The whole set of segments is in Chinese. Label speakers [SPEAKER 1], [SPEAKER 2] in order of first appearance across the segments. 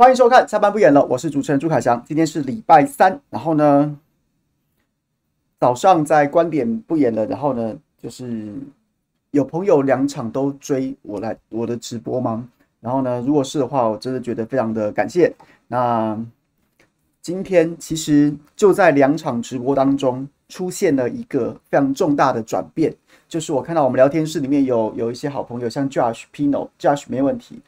[SPEAKER 1] 欢迎收看下班不演了，我是主持人朱凯翔。今天是礼拜三，然后呢，早上在观点不演了，然后呢，就是有朋友两场都追我来我的直播吗？然后呢，如果是的话，我真的觉得非常的感谢。那今天其实就在两场直播当中出现了一个非常重大的转变，就是我看到我们聊天室里面有有一些好朋友，像 Josh Pino，Josh 没问题。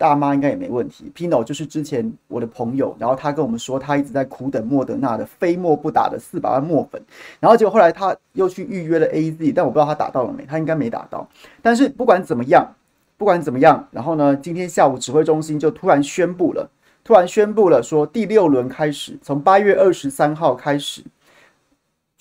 [SPEAKER 1] 大妈应该也没问题。Pino 就是之前我的朋友，然后他跟我们说，他一直在苦等莫德纳的非莫不打的四百万墨粉，然后结果后来他又去预约了 AZ，但我不知道他打到了没，他应该没打到。但是不管怎么样，不管怎么样，然后呢，今天下午指挥中心就突然宣布了，突然宣布了说第六轮开始，从八月二十三号开始，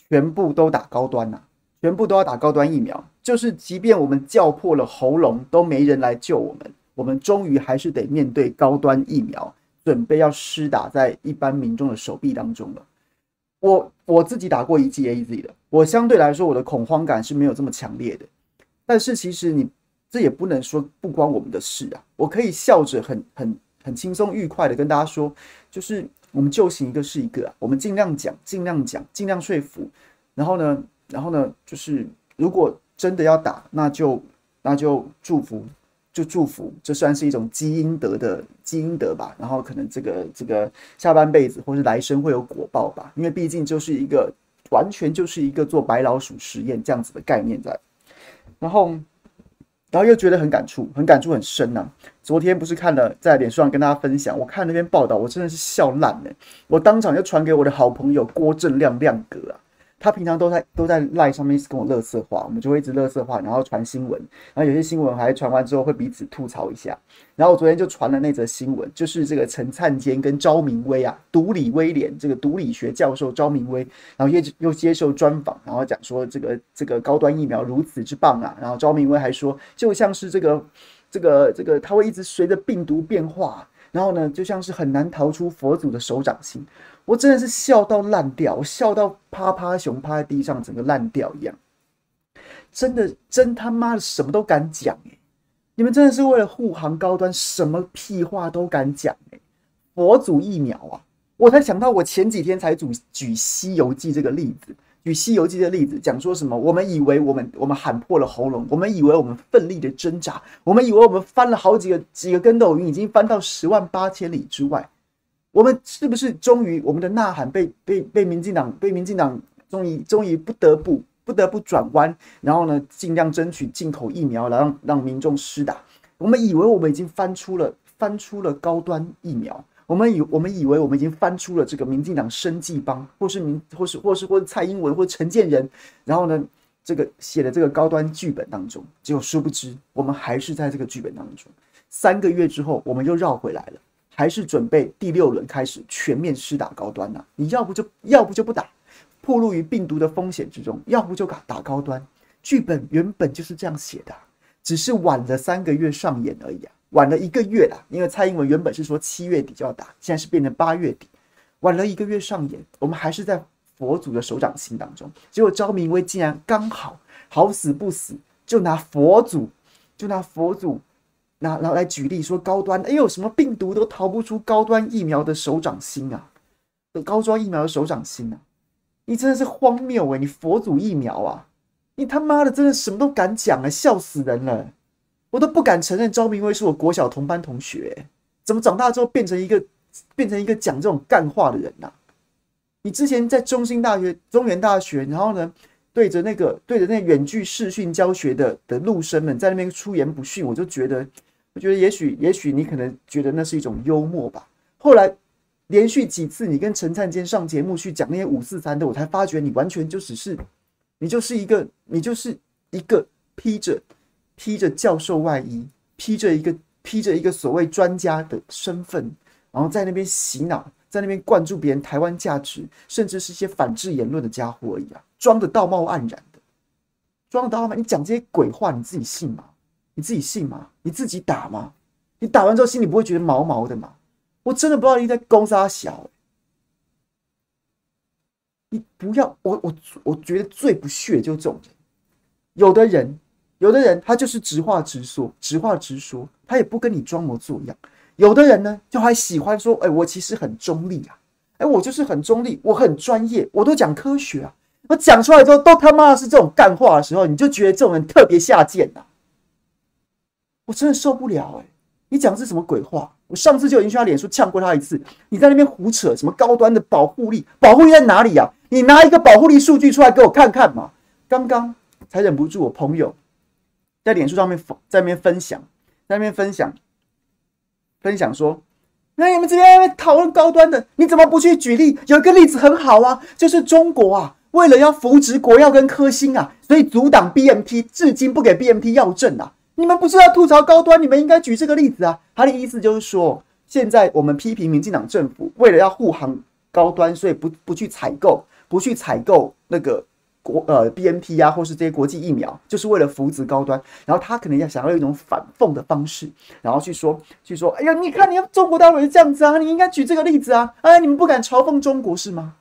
[SPEAKER 1] 全部都打高端呐、全部都要打高端疫苗，就是即便我们叫破了喉咙，都没人来救我们。我们终于还是得面对高端疫苗，准备要施打在一般民众的手臂当中了。我我自己打过一剂 AZ 的，我相对来说我的恐慌感是没有这么强烈的。但是其实你这也不能说不关我们的事啊。我可以笑着很很很轻松愉快的跟大家说，就是我们就行一个是一个啊，我们尽量讲，尽量讲，尽量说服。然后呢，然后呢，就是如果真的要打，那就那就祝福。就祝福，这算是一种积阴德的积阴德吧。然后可能这个这个下半辈子或是来生会有果报吧。因为毕竟就是一个完全就是一个做白老鼠实验这样子的概念在。然后，然后又觉得很感触，很感触很深呐、啊。昨天不是看了在脸书上跟大家分享，我看那篇报道，我真的是笑烂了。我当场就传给我的好朋友郭正亮亮哥啊。他平常都在都在 LINE 上面一直跟我乐色话，我们就会一直乐色话，然后传新闻，然后有些新闻还传完之后会彼此吐槽一下。然后我昨天就传了那则新闻，就是这个陈灿坚跟昭明威啊，毒理威廉这个毒理学教授昭明威，然后又又接受专访，然后讲说这个这个高端疫苗如此之棒啊，然后昭明威还说就像是这个这个这个他会一直随着病毒变化，然后呢就像是很难逃出佛祖的手掌心。我真的是笑到烂掉，我笑到趴趴熊趴在地上，整个烂掉一样。真的，真他妈的什么都敢讲哎！你们真的是为了护航高端，什么屁话都敢讲哎！佛祖疫苗啊，我才想到，我前几天才举举《西游记》这个例子，举《西游记》的例子，讲说什么？我们以为我们我们喊破了喉咙，我们以为我们奋力的挣扎，我们以为我们翻了好几个几个跟斗云，已经翻到十万八千里之外。我们是不是终于我们的呐喊被被被民进党被民进党终于终于不得不不得不转弯，然后呢，尽量争取进口疫苗来让让民众施打。我们以为我们已经翻出了翻出了高端疫苗，我们以我们以为我们已经翻出了这个民进党生计帮，或是民或是或是或是蔡英文或陈建仁，然后呢，这个写的这个高端剧本当中，结果殊不知我们还是在这个剧本当中。三个月之后，我们又绕回来了。还是准备第六轮开始全面施打高端呢、啊？你要不就要不就不打，暴露于病毒的风险之中；要不就打打高端。剧本原本就是这样写的，只是晚了三个月上演而已啊，晚了一个月啦。因为蔡英文原本是说七月底就要打，现在是变成八月底，晚了一个月上演。我们还是在佛祖的手掌心当中，结果昭明威竟然刚好好死不死，就拿佛祖，就拿佛祖。那然后来举例说高端，哎呦，什么病毒都逃不出高端疫苗的手掌心啊！高端疫苗的手掌心啊！你真的是荒谬哎！你佛祖疫苗啊！你他妈的真的什么都敢讲啊！笑死人了！我都不敢承认昭明威是我国小同班同学，怎么长大之后变成一个变成一个讲这种干话的人呐、啊？你之前在中兴大学、中原大学，然后呢，对着那个对着那远距视讯教学的的陆生们在那边出言不逊，我就觉得。我觉得也许，也许你可能觉得那是一种幽默吧。后来连续几次你跟陈灿坚上节目去讲那些五四三的，我才发觉你完全就只是，你就是一个，你就是一个披着披着教授外衣，披着一个披着一个所谓专家的身份，然后在那边洗脑，在那边灌注别人台湾价值，甚至是一些反制言论的家伙而已啊，装的道貌岸然的，装的道貌岸，你讲这些鬼话，你自己信吗？你自己信吗？你自己打吗？你打完之后心里不会觉得毛毛的吗？我真的不知道你在攻杀小、你不要我我我觉得最不屑就是这种人。有的人，有的人他就是直话直说，直话直说，他也不跟你装模作样。有的人呢，就还喜欢说，哎、我其实很中立啊，哎、我就是很中立，我很专业，我都讲科学啊。我讲出来之后，都他妈的是这种干话的时候，你就觉得这种人特别下贱呐、我真的受不了哎、你讲的是什么鬼话？我上次就已经去他脸书呛过他一次。你在那边胡扯什么高端的保护力？保护力在哪里呀、啊？你拿一个保护力数据出来给我看看嘛！刚刚才忍不住，我朋友在脸书上面在那边分享，在那边分享，分享说：“那你们这边讨论高端的，你怎么不去举例？有一个例子很好啊，就是中国啊，为了要扶植国药跟科兴啊，所以阻挡 BMT，至今不给 BMT 药证啊。你们不是要吐槽高端，你们应该举这个例子啊。他的意思就是说，现在我们批评民进党政府为了要护航高端，所以不不去采购，不去采购那个。”国呃 BNT 啊，或是这些国际疫苗，就是为了扶植高端。然后他可能要想要一种反讽的方式，然后去说，去说，哎呀，你看，你要中国大陆是这样子啊，你应该举这个例子啊。哎，你们不敢嘲讽中国是吗？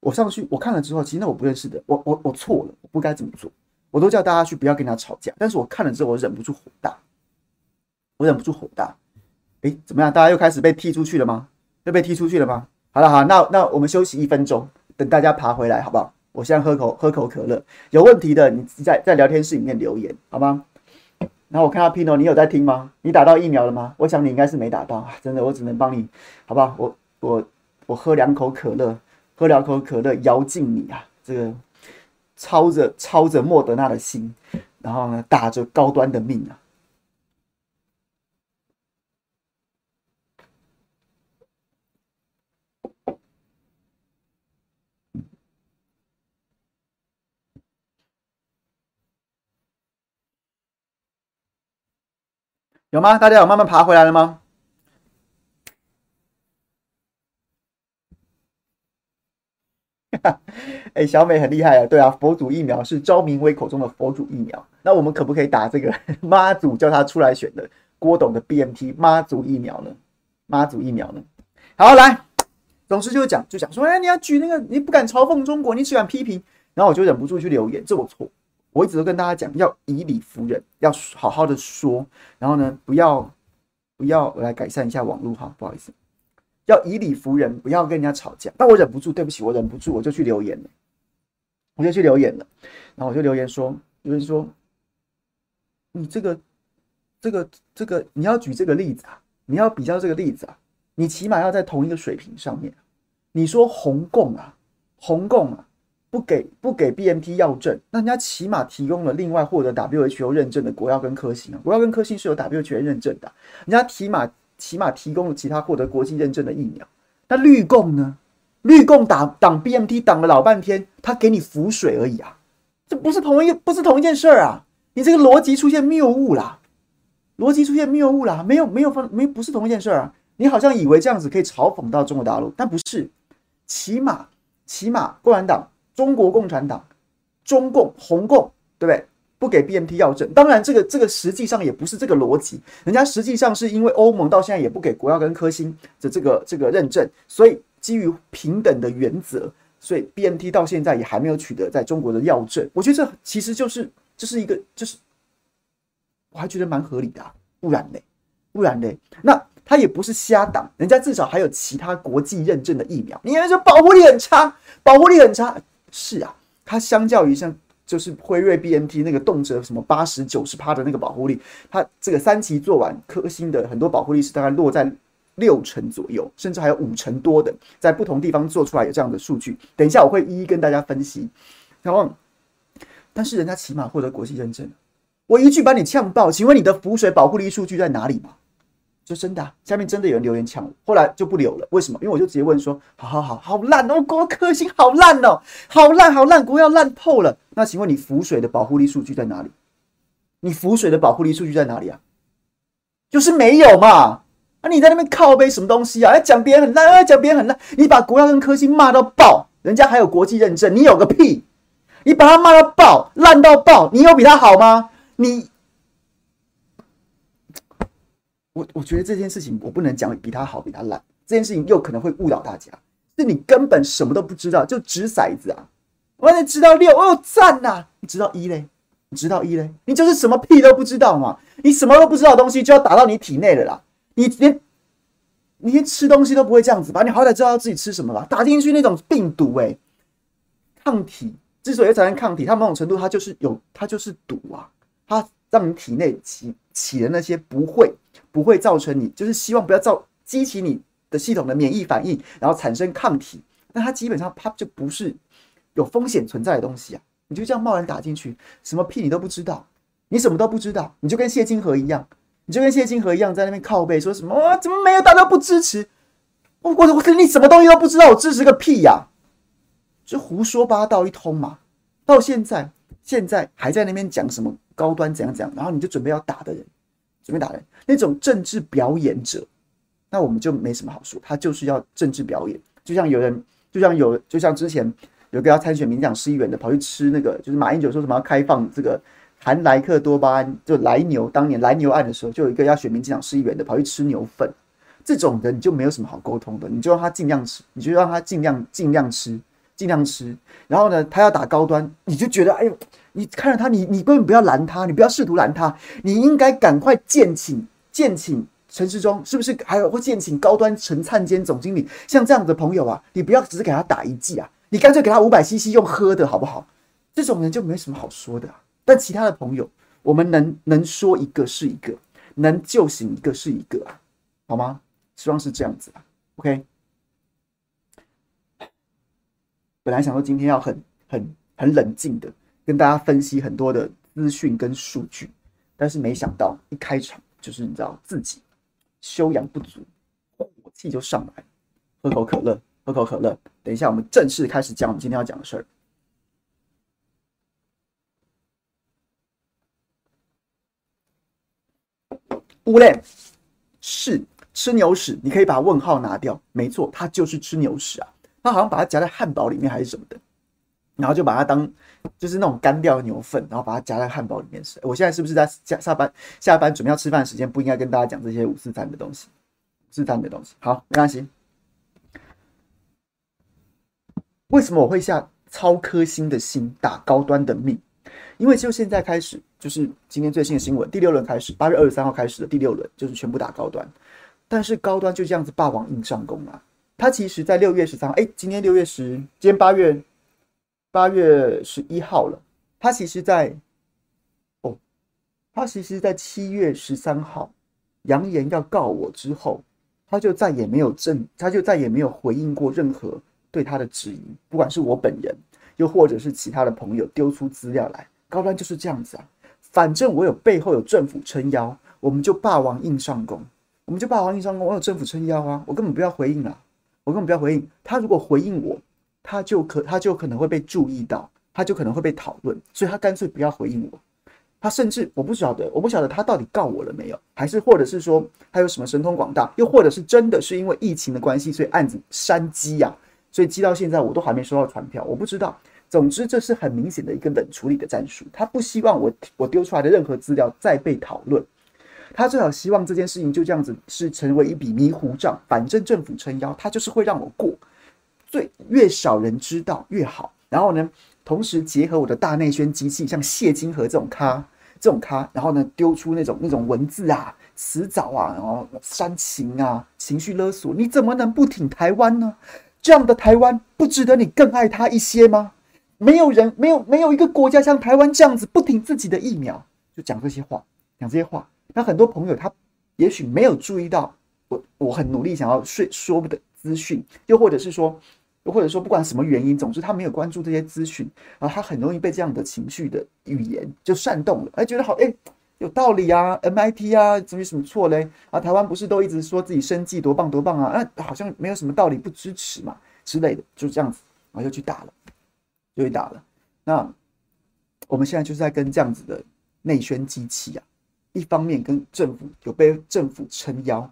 [SPEAKER 1] 我上去我看了之后，其实那我不认识的，我我我错了，我不该这么做。我都叫大家去不要跟他吵架，但是我看了之后，我忍不住火大，我忍不住火大。哎，怎么样？大家又开始被踢出去了吗？又被踢出去了吗？好了，好，那那我们休息一分钟，等大家爬回来，好不好？我现在喝口喝口可乐，有问题的你在在聊天室里面留言好吗？然后我看到 Pino，你有在听吗？你打到疫苗了吗？我想你应该是没打到啊，真的，我只能帮你，好不好？我我我喝两口可乐，喝两口可乐，摇尽你啊！这个操着操着莫德纳的心，然后呢，打着高端的命啊！有吗？大家有慢慢爬回来了吗？哈 哎、小美很厉害啊！对啊，佛祖疫苗是昭明威口中的佛祖疫苗。那我们可不可以打这个 妈祖叫他出来选的郭董的 BNT 妈祖疫苗呢？妈祖疫苗呢？好，来，总之就讲，就讲说，哎，你要举那个，你不敢嘲讽中国，你只敢批评，然后我就忍不住去留言，这我错。我一直都跟大家讲，要以理服人，要好好的说，然后呢，不要不要，我来改善一下网络哈，不好意思，要以理服人，不要跟人家吵架。但我忍不住，对不起，我忍不住，我就去留言了，我就去留言了，然后我就留言说，有人说，你这个这个这个，你要举这个例子啊，你要比较这个例子啊，你起码要在同一个水平上面。你说红共啊，红共啊。不给不给 BMT 药证，那人家起码提供了另外获得 WHO 认证的国药跟科兴啊，国药跟科兴是有 WHO 认证的，人家起码起码提供了其他获得国际认证的疫苗。那绿共呢？绿共打挡 BMT 挡了老半天，他给你浮水而已啊，这不是同一不是同一件事儿啊！你这个逻辑出现谬误啦，逻辑出现谬误啦，没有没有分没不是同一件事儿啊！你好像以为这样子可以嘲讽到中国大陆，但不是，起码起码共产党。中国共产党、中共、红共，对不对？不给 BNT 药证，当然这个这个实际上也不是这个逻辑，人家实际上是因为欧盟到现在也不给国药跟科兴的这个这个认证，所以基于平等的原则，所以 BNT 到现在也还没有取得在中国的药证。我觉得这其实就是这、就是一个就是，我还觉得蛮合理的、啊，不然嘞，不然嘞，那。他也不是瞎挡，人家至少还有其他国际认证的疫苗。你还说保护力很差，保护力很差，是啊，它相较于像就是辉瑞 BNT 那个动辄什么八十九十趴的那个保护力，它这个三期做完，科兴的很多保护力是大概落在六成左右，甚至还有五成多的，在不同地方做出来有这样的数据。等一下我会一一跟大家分析。然后，但是人家起码获得国际认证，我一句把你呛爆，请问你的浮水保护力数据在哪里吗？就真的、下面真的有人留言呛我，后来就不留了。为什么？因为我就直接问说：好好好，好烂哦，国科兴好烂哦，好烂好烂，国药烂透了。那请问你浮水的保护力数据在哪里？你浮水的保护力数据在哪里啊？就是没有嘛。啊，你在那边靠杯什么东西啊？要讲别人很烂，要讲别人很烂，你把国药跟科兴骂到爆，人家还有国际认证，你有个屁！你把他骂到爆，烂到爆，你有比他好吗？你。我我觉得这件事情我不能讲比他好比他烂，这件事情又可能会误导大家，是你根本什么都不知道就掷骰子啊！我才知道六哦赞呐，你知道一嘞？你知道一嘞？你就是什么屁都不知道嘛！你什么都不知道的东西就要打到你体内了啦！你连你连吃东西都不会这样子吧？你好歹知道自己吃什么吧？打进去那种病毒、欸，诶，抗体之所以产生抗体，它某种程度它就是有，它就是毒啊，它让你体内起起的那些不会不会造成你，就是希望不要造激起你的系统的免疫反应，然后产生抗体，那它基本上它就不是有风险存在的东西啊！你就这样贸然打进去，什么屁你都不知道，你什么都不知道，你就跟谢金河一样。你就跟谢金河一样，在那边靠背说什么？啊、怎么没有？大家都不支持？我我我跟你什么东西都不知道，我支持个屁呀、就胡说八道一通嘛。到现在，现在还在那边讲什么高端怎样怎样，然后你就准备要打的人，准备打人那种政治表演者，那我们就没什么好说，他就是要政治表演。就像有人，就像有，就像之前有个要参选民进党市议员的，跑去吃那个，就是马英九说什么要开放这个。含莱克多巴胺，就莱牛，当年莱牛案的时候，就有一个要选民进党市议员的跑去吃牛粪，这种人你就没有什么好沟通的，你就让他尽量吃，你就让他尽量尽量吃，尽量吃。然后呢，他要打高端，你就觉得哎呦，你看着他，你你根本不要拦他，你不要试图拦他，你应该赶快建请建请陈时中，是不是？还有会建请高端陈灿坚总经理，像这样的朋友啊，你不要只是给他打一剂啊，你干脆给他五百 CC 用喝的好不好？这种人就没什么好说的。但其他的朋友，我们能能说一个是一个，能救醒一个是一个，好吗？希望是这样子啊。OK，本来想说今天要很很很冷静的跟大家分析很多的资讯跟数据，但是没想到一开场就是你知道自己修养不足，火气就上来，喝口可乐，喝口可乐。等一下，我们正式开始讲我们今天要讲的事儿。乌嘞，是吃牛屎，你可以把问号拿掉。没错，它就是吃牛屎啊。他好像把它夹在汉堡里面还是什么的，然后就把它当就是那种干掉的牛粪，然后把它夹在汉堡里面吃。我现在是不是在下下班下班准备要吃饭的时间，不应该跟大家讲这些五四三的东西？五四三的东西，好，没关系。为什么我会下超颗星的心打高端的命？因为就现在开始。就是今天最新的新闻，第六轮开始，八月二十三号开始的第六轮就是全部打高端，但是高端就这样子霸王硬上弓啊！他其实，在六月十三号，哎，今天六月十，今天八月八月十一号了。他其实在，哦，他其实，在七月十三号扬言要告我之后，他就再也没有正，他就再也没有回应过任何对他的质疑，不管是我本人，又或者是其他的朋友丢出资料来，高端就是这样子啊。反正我有背后有政府撑腰，我们就霸王硬上弓，我们就霸王硬上弓。我有政府撑腰啊，我根本不要回应啊，我根本不要回应。他如果回应我，他就可他就可能会被注意到，他就可能会被讨论，所以他干脆不要回应我。他甚至我不晓得，我不晓得他到底告我了没有，还是或者是说他有什么神通广大，又或者是真的是因为疫情的关系，所以案子删积呀，所以积到现在我都还没收到传票，我不知道。总之，这是很明显的一个冷处理的战术。他不希望我我丢出来的任何资料再被讨论，他最好希望这件事情就这样子是成为一笔迷糊账。反正政府撑腰，他就是会让我过，最越少人知道越好。然后呢，同时结合我的大内宣机器，像谢金河这种咖，这种咖，然后呢丢出那种那种文字啊、词藻啊，然后煽情啊、情绪勒索，你怎么能不挺台湾呢？这样的台湾不值得你更爱他一些吗？没有人，没有没有一个国家像台湾这样子不挺自己的疫苗，就讲这些话，讲这些话。那很多朋友他也许没有注意到我，我很努力想要说说的资讯，又或者是说，或者说不管什么原因，总之他没有关注这些资讯，然后他很容易被这样的情绪的语言就煽动了，哎，觉得好，哎，有道理啊，MIT 啊，怎么有什么错嘞？啊，台湾不是都一直说自己生计多棒多棒啊？啊，好像没有什么道理不支持嘛之类的，就这样子，然后就去打了。就去打了。那我们现在就是在跟这样子的内宣机器啊，一方面跟政府有被政府撑腰，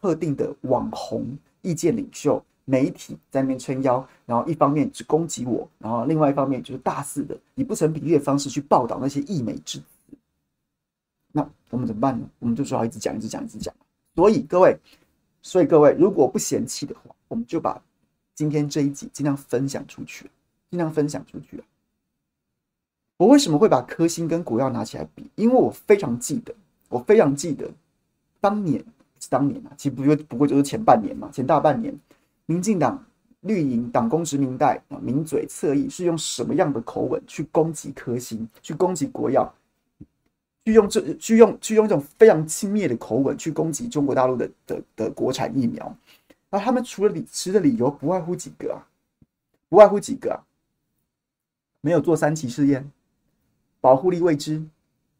[SPEAKER 1] 特定的网红、意见领袖、媒体在那边撑腰，然后一方面只攻击我，然后另外一方面就是大肆的以不成比例的方式去报道那些溢美之词。那我们怎么办呢？我们就只好一直讲、一直讲、一直讲。所以各位，所以各位，如果不嫌弃的话，我们就把今天这一集尽量分享出去。尽量分享出去！我为什么会把科兴跟国药拿起来比？因为我非常记得，我非常记得当年是当年啊，其实不就不过就是前半年嘛，前大半年，民进党绿营党工职民代啊，名嘴侧翼是用什么样的口吻去攻击科兴，去攻击国药，去用这去用去用这种非常轻蔑的口吻去攻击中国大陆的的的国产疫苗，而他们除了理持的理由不外乎几个啊，不外乎几个啊，没有做三期试验，保护力未知，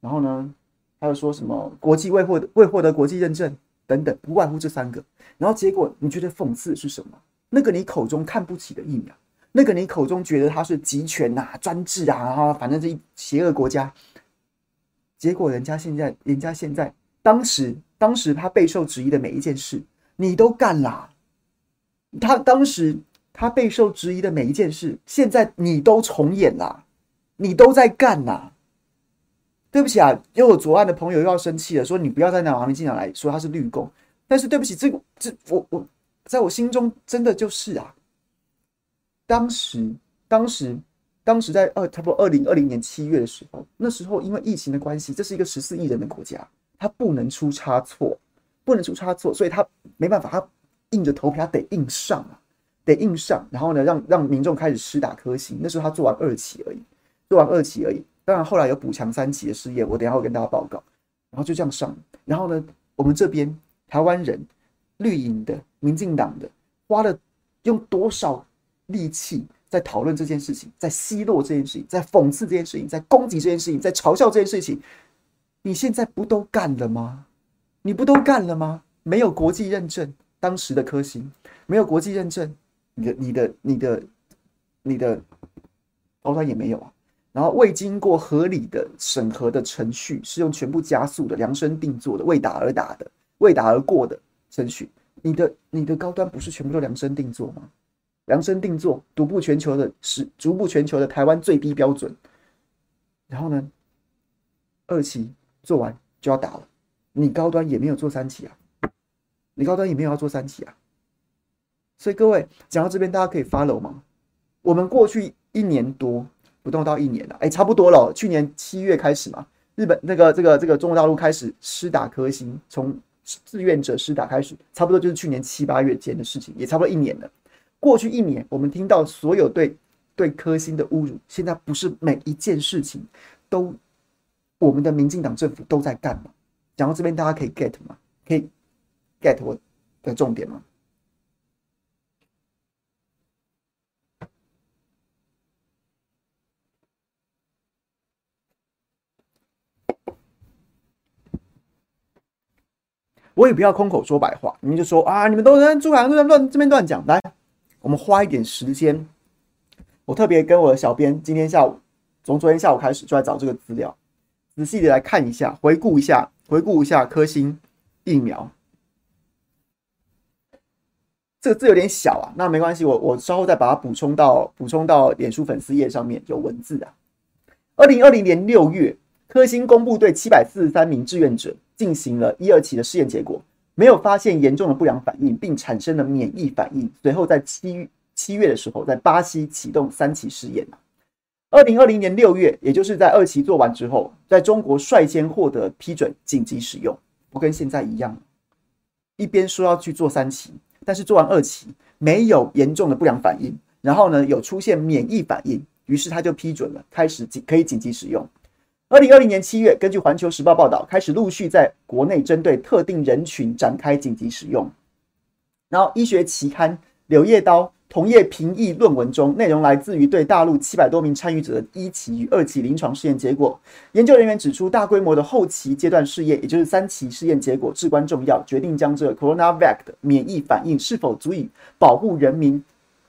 [SPEAKER 1] 然后呢，还有说什么国际未获未获得国际认证等等，不外乎这三个。然后结果你觉得讽刺是什么？那个你口中看不起的疫苗，那个你口中觉得它是集权呐、啊、专制啊，反正这一邪恶国家，结果人家现在，人家现在，当时当时他备受质疑的每一件事，你都干了。他当时他备受质疑的每一件事，现在你都重演了，你都在干呐。对不起啊，又有左岸的朋友又要生气了，说你不要再拿民进党来说他是绿共。但是对不起，这个这我我在我心中真的就是啊。当时当时当时在二差不多二零二零年七月的时候，那时候因为疫情的关系，这是一个十四亿人的国家，他不能出差错，不能出差错，所以他没办法，他硬着头皮他得硬上啊，得硬上，然后呢，让让民众开始施打科兴。那时候他做完二期而已，做完二期而已。当然，后来有补强三期的试验，我等下会跟大家报告。然后就这样上，然后呢，我们这边台湾人、绿营的、民进党的，花了用多少力气在讨论这件事情，在奚落这件事情，在讽刺这件事情，在攻击这件事情，在嘲笑这件事情。你现在不都干了吗？你不都干了吗？没有国际认证，当时的科兴没有国际认证，你的、你的、你的、你的高端也没有啊。然后未经过合理的审核的程序，是用全部加速的量身定做的，为打而打的，为打而过的程序。你的你的高端不是全部都量身定做吗？量身定做，独步全球的是独步全球的台湾最低标准。然后呢，二期做完就要打了，你高端也没有做三期啊，你高端也没有要做三期啊。所以各位讲到这边，大家可以 follow 吗？我们过去一年多。不动到一年了，哎、差不多了。去年七月开始嘛，日本那个这个这个中国大陆开始施打科兴，从志愿者施打开始，差不多就是去年七八月间的事情，也差不多一年了。过去一年，我们听到所有对对科兴的侮辱，现在不是每一件事情都我们的民进党政府都在干吗？讲到这边，大家可以 get 吗？可以 get 我的重点吗？我也不要空口说白话，你们就说啊，你们都在珠海都在乱这边乱讲。来，我们花一点时间，我特别跟我的小编今天下午，从昨天下午开始就在找这个资料，仔细的来看一下，回顾一下，回顾一下科兴疫苗。这个字有点小啊，那没关系，我我稍后再把它补充到补充到脸书粉丝页上面有文字啊。二零二零年六月，科兴公布对七百四十三名志愿者。进行了一二期的试验，结果没有发现严重的不良反应，并产生了免疫反应。随后在七七月的时候，在巴西启动三期试验。二零二零年六月，也就是在二期做完之后，在中国率先获得批准紧急使用。不跟现在一样，一边说要去做三期，但是做完二期没有严重的不良反应，然后呢有出现免疫反应，于是他就批准了，开始紧可以紧急使用。二零二零年七月，根据《环球时报》报道，开始陆续在国内针对特定人群展开紧急使用。然后，医学期刊《柳叶刀》同业评议论文中，内容来自于对大陆七百多名参与者的一期与二期临床试验结果。研究人员指出，大规模的后期阶段试验，也就是三期试验结果至关重要，决定将这 CoronaVac 的免疫反应是否足以保护人民、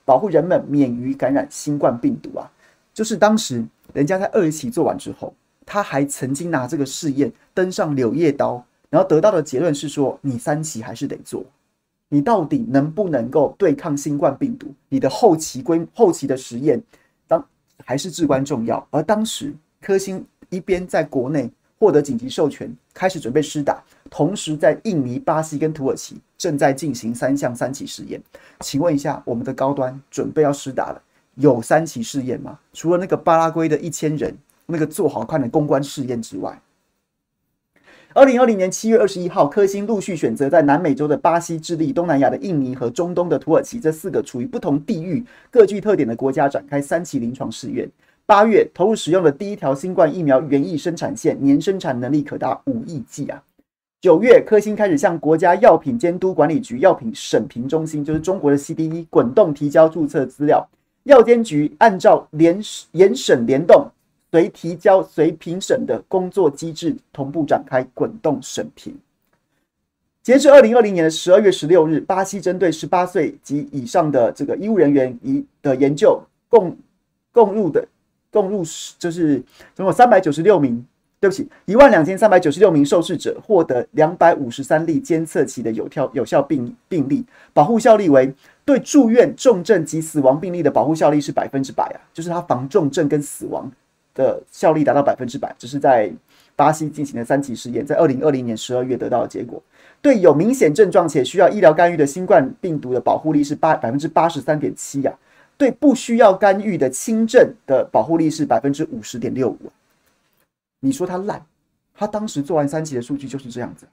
[SPEAKER 1] 保护人们免于感染新冠病毒啊！就是当时人家在二期做完之后。他还曾经拿这个试验登上《柳叶刀》，然后得到的结论是说：你三期还是得做，你到底能不能够对抗新冠病毒？你的后期规后期的实验当还是至关重要。而当时科兴一边在国内获得紧急授权，开始准备施打，同时在印尼、巴西跟土耳其正在进行三项三期试验。请问一下，我们的高端准备要施打了，有三期试验吗？除了那个巴拉圭的一千人。那个做好看的公关试验之外，二零二零年七月二十一号，科兴陆续选择在南美洲的巴西、智利、东南亚的印尼和中东的土耳其这四个处于不同地域、各具特点的国家展开三期临床试验。八月投入使用的第一条新冠疫苗原液生产线，年生产能力可达五亿剂啊！九月，科兴开始向国家药品监督管理局药品审评中心，就是中国的 CDE，滚动提交注册资料。药监局按照联严审联动、随提交随评审的工作机制，同步展开滚动审评。截至二零二零年的十二月十六日，巴西针对十八岁及以上的这个医务人员一的研究共共入的共入就是总共三百九十六名。对不起，一万两千三百九十六名受试者获得两百五十三例监测期的有效有效病病例，保护效力为对住院重症及死亡病例的保护效力是百分之百啊，就是它防重症跟死亡的效力达到百分之百，这是在巴西进行的三期试验，在二零二零年十二月得到的结果。对有明显症状且需要医疗干预的新冠病毒的保护力是八百分之八十三点七呀，对不需要干预的轻症的保护力是百分之五十点六五。你说他烂，他当时做完三期的数据就是这样子，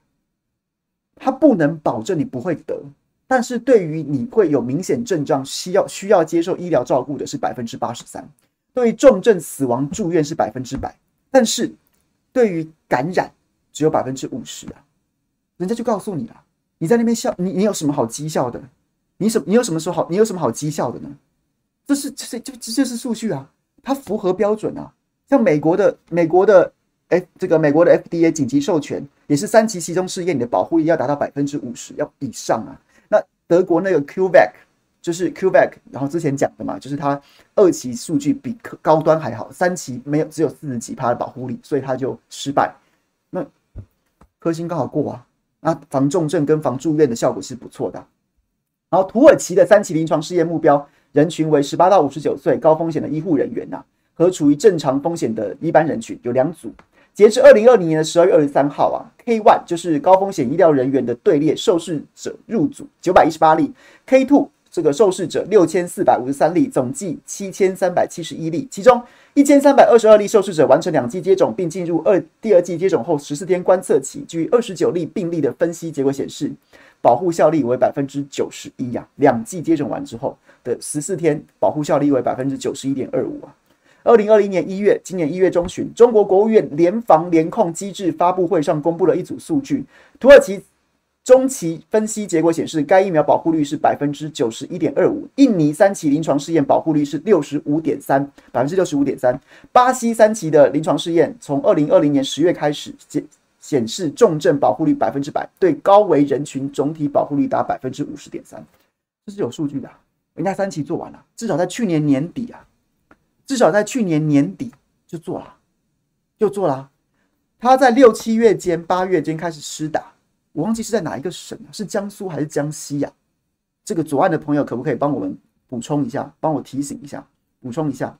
[SPEAKER 1] 他不能保证你不会得，但是对于你会有明显症状需要需要接受医疗照顾的是百分之八十三，对于重症死亡住院是百分之百，但是对于感染只有百分之五十啊，人家就告诉你了，你在那边笑，你你有什么好讥笑的？你什你有什么说好？你有什么好讥笑的呢？这是这是这这是数据啊，它符合标准啊，像美国的美国的。哎，这个美国的 FDA 紧急授权也是三期其中试验，你的保护力要达到百分之五十要以上啊。那德国那个 Qvac 就是 CureVac，然后之前讲的嘛，就是它二期数据比高端还好，三期没有只有四十几趴的保护力，所以它就失败。那科兴刚好过啊，那防重症跟防住院的效果是不错的。然后土耳其的三期临床试验目标人群为十八到五十九岁高风险的医护人员呐、和处于正常风险的一般人群，有两组。截至二零二零年的十二月二十三号啊，K one 就是高风险医疗人员的队列受试者入组九百一十八例，K two 这个受试者六千四百五十三例，总计七千三百七十一例，其中一千三百二十二例受试者完成两剂接种并进入二第二剂接种后十四天观测期，据二十九例病例的分析结果显示，保护效力为百分之九十一呀，两剂接种完之后的十四天保护效力为百分之九十一点二五啊。二零二零年一月，今年一月中旬，中国国务院联防联控机制发布会上公布了一组数据。土耳其中期分析结果显示，该疫苗保护率是百分之九十一点二五。印尼三期临床试验保护率是六十五点三，百分之六十五点三。巴西三期的临床试验从二零二零年十月开始显显示重症保护率百分之百，对高危人群总体保护率达百分之五十点三。这是有数据的，人家三期做完了，至少在去年年底啊。至少在去年年底就做了，就做了。他在六七月间、八月间开始施打，我忘记是在哪一个省，是江苏还是江西呀？这个左岸的朋友可不可以帮我们补充一下，帮我提醒一下，补充一下。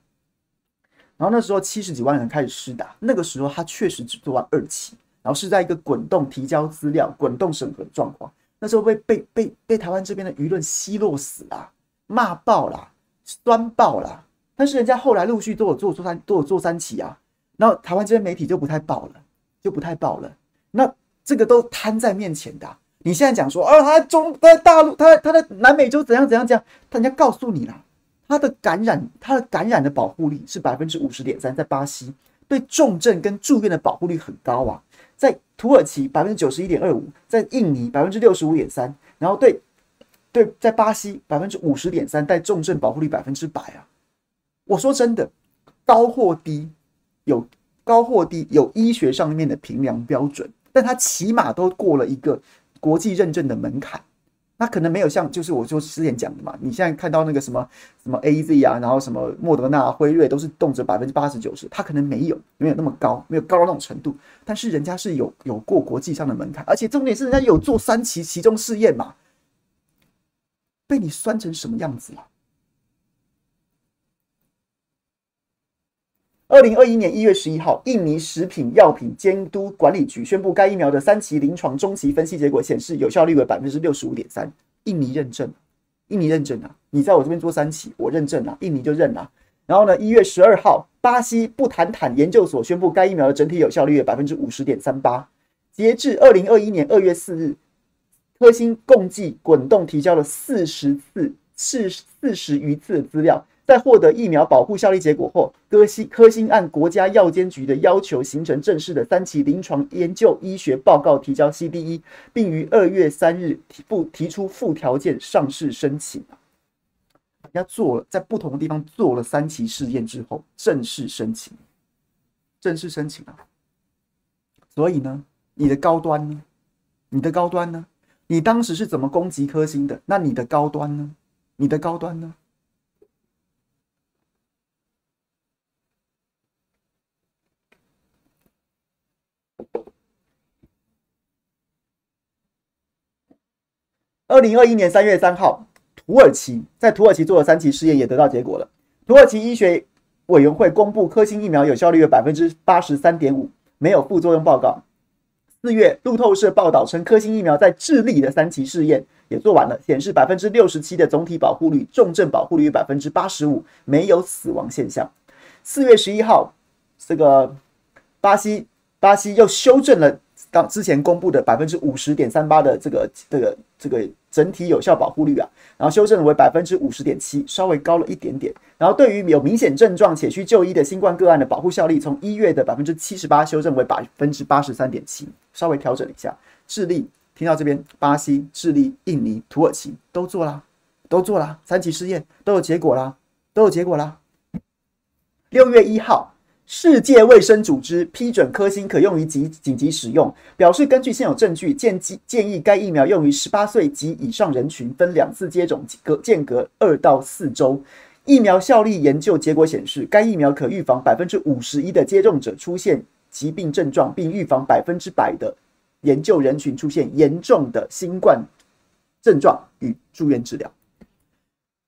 [SPEAKER 1] 然后那时候七十几万人开始施打，那个时候他确实只做完二期，然后是在一个滚动提交资料、滚动审核的状况。那时候被被被被台湾这边的舆论奚落死了，骂爆了，酸爆了。但是人家后来陆续都有做做三都有做三期啊，然后台湾这边媒体就不太报了，就不太报了。那这个都摊在面前的，你现在讲说哦，他在中他在大陆，他在他在南美洲怎样怎样怎样，他人家告诉你了，他的感染他的感染的保护力是百分之五十点三，在巴西对重症跟住院的保护率很高啊，在土耳其百分之九十一点二五，在印尼百分之六十五点三，然后对对在巴西百分之五十点三，带重症保护率百分之百啊。我说真的，高或低有高或低有医学上面的评量标准，但它起码都过了一个国际认证的门槛。那可能没有像就是我就之前讲的嘛，你现在看到那个什么什么 AZ 啊，然后什么莫德纳、辉瑞都是动辄百分之八十九十，它可能没有没有那么高，没有高到那种程度。但是人家是有有过国际上的门槛，而且重点是人家有做三期其中试验嘛，被你酸成什么样子了？二零二一年一月十一号，印尼食品药品监督管理局宣布，该疫苗的三期临床中期分析结果显示，有效率为百分之六十五点三。印尼认证，印尼认证啊！你在我这边做三期，我认证啊，印尼就认啊。然后呢，一月十二号，巴西布坦坦研究所宣布，该疫苗的整体有效率为百分之五十点三八。截至二零二一年二月四日，科兴共计滚动提交了四十次、四四十余次的资料。在获得疫苗保护效力结果后，科兴科兴按国家药监局的要求，形成正式的三期临床研究医学报告，提交 CDE，并于二月三日提不提出附条件上市申请。人家做了，在不同的地方做了三期试验之后，正式申请，正式申请啊！所以呢，你的高端呢？你的高端呢？你当时是怎么攻击科兴的？那你的高端呢？你的高端呢？二零二一年三月三号，土耳其在土耳其做了三期试验，也得到结果了。土耳其医学委员会公布科兴疫苗有效率为百分之八十三点五，没有副作用报告。四月，路透社报道称，科兴疫苗在智利的三期试验也做完了，显示百分之六十七的总体保护率，重症保护率百分之八十五，没有死亡现象。四月十一号，这个巴西巴西又修正了。刚之前公布的百分之五十点三八的这个这个这个整体有效保护率啊，然后修正为百分之五十点七，稍微高了一点点。然后对于有明显症状且需就医的新冠个案的保护效力，从一月的百分之七十八修正为百分之八十三点七，稍微调整了一下。智利听到这边，巴西、智利、印尼、土耳其都做啦，都做啦，三期试验都有结果啦，都有结果啦。六月一号。世界卫生组织批准科兴可用于紧紧急使用，表示根据现有证据，建议建议该疫苗用于十八岁及以上人群，分两次接种，隔间隔二到四周。疫苗效力研究结果显示，该疫苗可预防百分之五十一的接种者出现疾病症状，并预防百分之百的研究人群出现严重的新冠症状与住院治疗。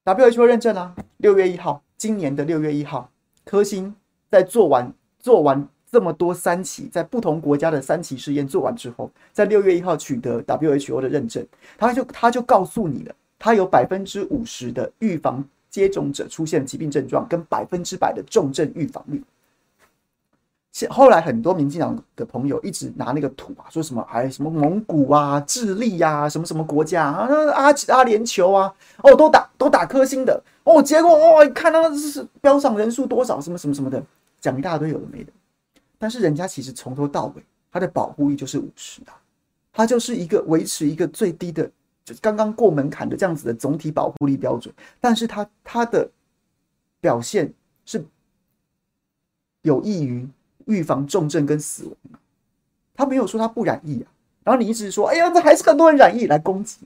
[SPEAKER 1] WHO 认证啊，六月一号，今年的六月一号，科兴。在做完做完这么多三期，在不同国家的三期试验做完之后，在六月一号取得 WHO 的认证，他就他就告诉你了，他有百分之五十的预防接种者出现疾病症状，跟百分之百的重症预防率。后来很多民进党的朋友一直拿那个图啊，说什么还什么蒙古啊、智利呀、啊、什么什么国家啊、阿阿联酋啊，哦，都打都打科兴的哦，结果哦，一看到是标上人数多少，什么什么什么的。讲一大堆有的没的，但是人家其实从头到尾，它的保护力就是五十啊，它就是一个维持一个最低的，就刚刚过门槛的这样子的总体保护力标准，但是它它的表现是有益于预防重症跟死亡，他没有说他不染疫啊，然后你一直说，哎呀，这还是很多人染疫来攻击，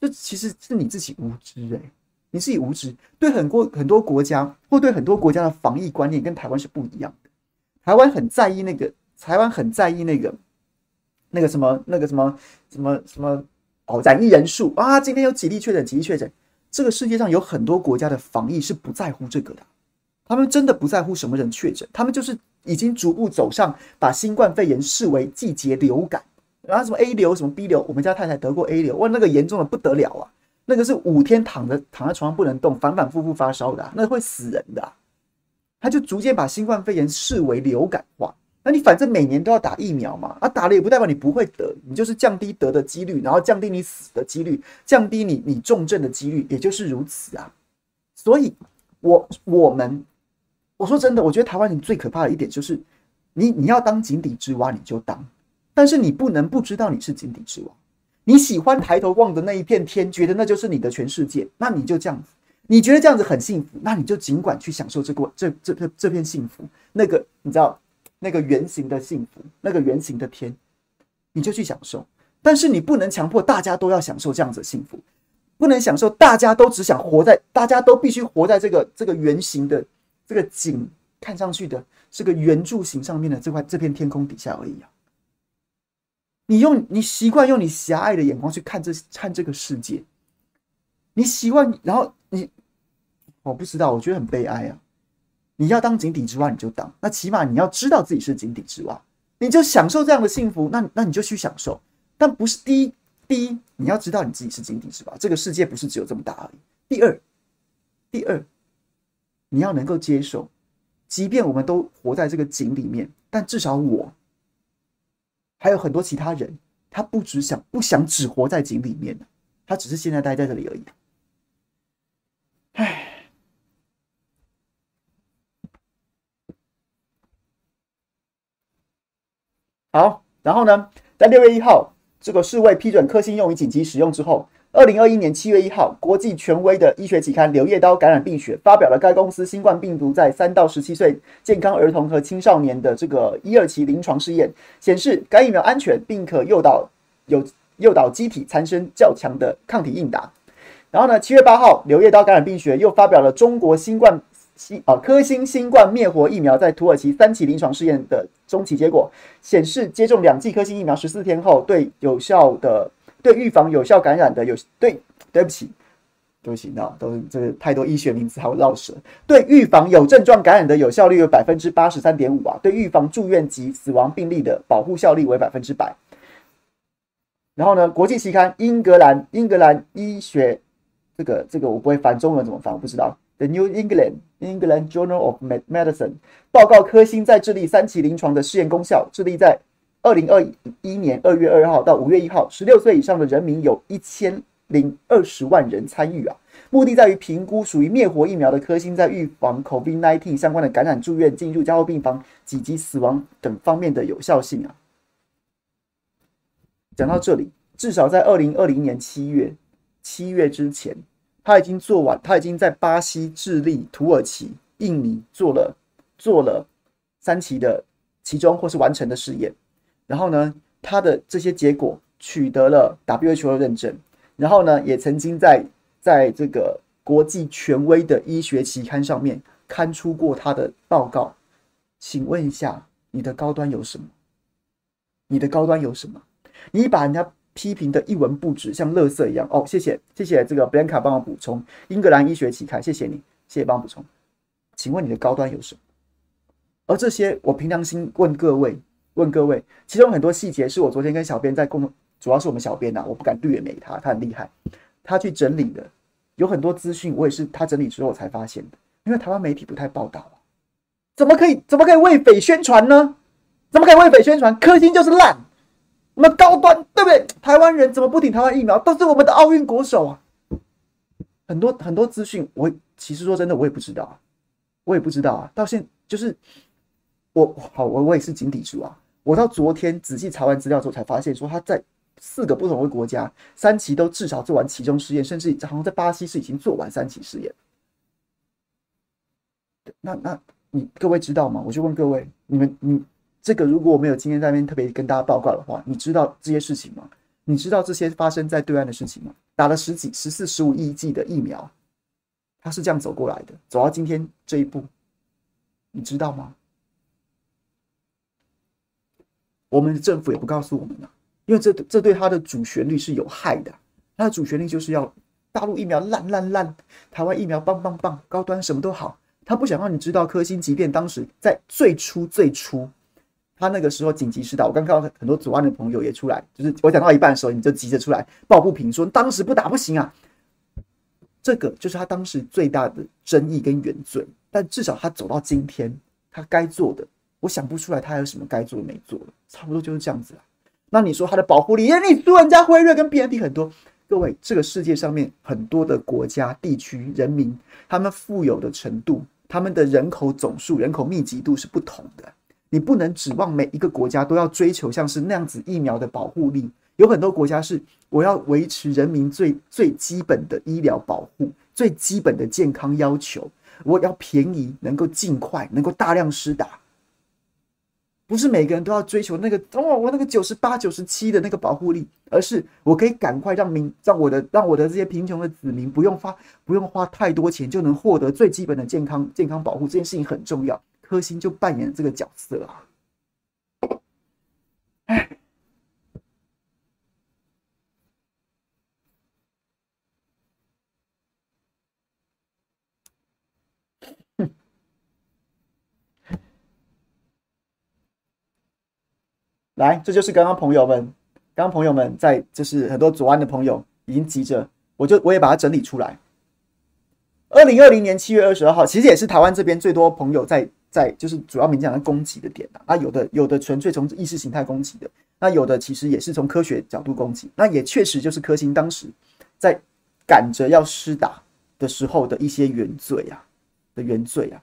[SPEAKER 1] 这其实是你自己无知哎、你自己无知，对很多很多国家或对很多国家的防疫观念跟台湾是不一样的。台湾很在意那个，台湾很在意那个，那个什么，那个什么什么什么哦，染疫人数啊，今天有几例确诊，几例确诊。这个世界上有很多国家的防疫是不在乎这个的，他们真的不在乎什么人确诊，他们就是已经逐步走上把新冠肺炎视为季节流感，然后什么 A 流什么 B 流，我们家太太得过 A 流，哇，那个严重的不得了啊。那个是五天躺着躺在床上不能动，反反复复发烧的、那会死人的、他就逐渐把新冠肺炎视为流感化。那你反正每年都要打疫苗嘛，啊，打了也不代表你不会得，你就是降低得的几率，然后降低你死的几率，降低你你重症的几率，也就是如此啊。所以，我我们我说真的，我觉得台湾人最可怕的一点就是，你你要当井底之蛙你就当，但是你不能不知道你是井底之蛙。你喜欢抬头望的那一片天，觉得那就是你的全世界，那你就这样子。你觉得这样子很幸福，那你就尽管去享受这个这这这这片幸福。那个你知道，那个圆形的幸福，那个圆形的天，你就去享受。但是你不能强迫大家都要享受这样子的幸福，不能享受大家都只想活在，大家都必须活在这个这个圆形的这个景看上去的这个圆柱形上面的这块这片天空底下而已啊。你用你习惯用你狭隘的眼光去看这看这个世界，你习惯，然后你我不知道，我觉得很悲哀啊！你要当井底之蛙，你就当，那起码你要知道自己是井底之蛙，你就享受这样的幸福，那那你就去享受。但不是第一，第一你要知道你自己是井底之蛙，这个世界不是只有这么大而已。第二，第二你要能够接受，即便我们都活在这个井里面，但至少我。还有很多其他人，他不只想不想只活在井里面，他只是现在待在这里而已。唉。好，然后呢，在六月一号，这个世卫批准科兴用于紧急使用之后，二零二一年七月一号，国际权威的医学期刊《柳叶刀感染病学》发表了该公司新冠病毒在三到十七岁健康儿童和青少年的这个一二期临床试验，显示该疫苗安全，并可诱导有诱导机体产生较强的抗体应答。然后呢，七月八号，《柳叶刀感染病学》又发表了中国新冠。新啊，科兴新冠灭活疫苗在土耳其三期临床试验的中期结果显示，接种两剂科兴疫苗十四天后，对有效的对预防有效感染的有对对不起对不起，那都是这个太多医学名词还有绕舌。对预防有症状感染的有效率为百分之八十三点五啊，对预防住院及死亡病例的保护效力为百分之百。然后呢，国际期刊英格兰英格兰医学这个这个我不会翻中文怎么翻我不知道。The New England England Journal of Medicine 报告科兴在智利三期临床的试验功效。智利在二零二一年二月二号到五月一号，十六岁以上的人民有一千零二十万人参与啊。目的在于评估属于灭活疫苗的科兴在预防 COVID-19 相关的感染、住院、进入加护病房及及死亡等方面的有效性啊。讲到这里，至少在二零二零年七月七月之前。他已经做完，他已经在巴西、智利、土耳其、印尼做了做了三期的其中或是完成的试验，然后呢，他的这些结果取得了 WHO 认证，然后呢，也曾经在在这个国际权威的医学期刊上面刊出过他的报告。请问一下，你的高端有什么？你的高端有什么？你把人家。批评的一文不值，像垃圾一样。哦，谢谢，谢谢这个 Blanca 帮我补充。英格兰医学期刊，谢谢你，谢谢帮我补充。请问你的高端有什么？而这些，我凭良心问各位，问各位，其中很多细节是我昨天跟小编在共同，主要是我们小编呐、我不敢略美他，他很厉害，他去整理的，有很多资讯，我也是他整理之后才发现的。因为台湾媒体不太报道啊，怎么可以，怎么可以为匪宣传呢？怎么可以为匪宣传？科兴就是烂。我们高端对不对？台湾人怎么不顶台湾疫苗？都是我们的奥运国手啊！很多很多资讯，我其实说真的，我也不知道啊，我也不知道啊。到现就是我好，我我也是井底之蛙。我到昨天仔细查完资料之后，才发现说他在四个不同的国家三期都至少做完其中试验，甚至好像在巴西是已经做完三期试验。那那你各位知道吗？我就问各位，你们你。这个如果我没有今天在那边特别跟大家报告的话，你知道这些事情吗？你知道这些发生在对岸的事情吗？打了十几、十四、十五亿剂的疫苗，他是这样走过来的，走到今天这一步，你知道吗？我们的政府也不告诉我们呢，因为这这对他的主旋律是有害的。他的主旋律就是要大陆疫苗烂烂烂，台湾疫苗棒棒棒，高端什么都好。他不想让你知道科兴，即便当时在最初最初。他那个时候紧急施打，我刚看到很多左岸的朋友也出来，就是我讲到一半的时候，你就急着出来抱不平，说当时不打不行啊。这个就是他当时最大的争议跟原罪。但至少他走到今天，他该做的，我想不出来他还有什么该做没做的，差不多就是这样子了。那你说他的保护力，你输人家辉瑞跟 BNT 很多。各位，这个世界上面很多的国家、地区、人民，他们富有的程度，他们的人口总数、人口密集度是不同的。你不能指望每一个国家都要追求像是那样子疫苗的保护力。有很多国家是我要维持人民最最基本的医疗保护、最基本的健康要求。我要便宜，能够尽快，能够大量施打。不是每个人都要追求那个哦，我那个九十八、九十七的那个保护力，而是我可以赶快让民让我的让我的这些贫穷的子民不用花不用花太多钱就能获得最基本的健康健康保护。这件事情很重要。科兴就扮演这个角色啊！来，这就是刚刚朋友们，刚刚朋友们在，就是很多左岸的朋友已经急着，我就我也把它整理出来。二零二零年七月二十二号，其实也是台湾这边最多朋友在。在就是主要民进党攻击的点啊，有的有的纯粹从意识形态攻击的，那有的其实也是从科学角度攻击，那也确实就是柯兴当时在赶着要施打的时候的一些原罪啊的原罪啊。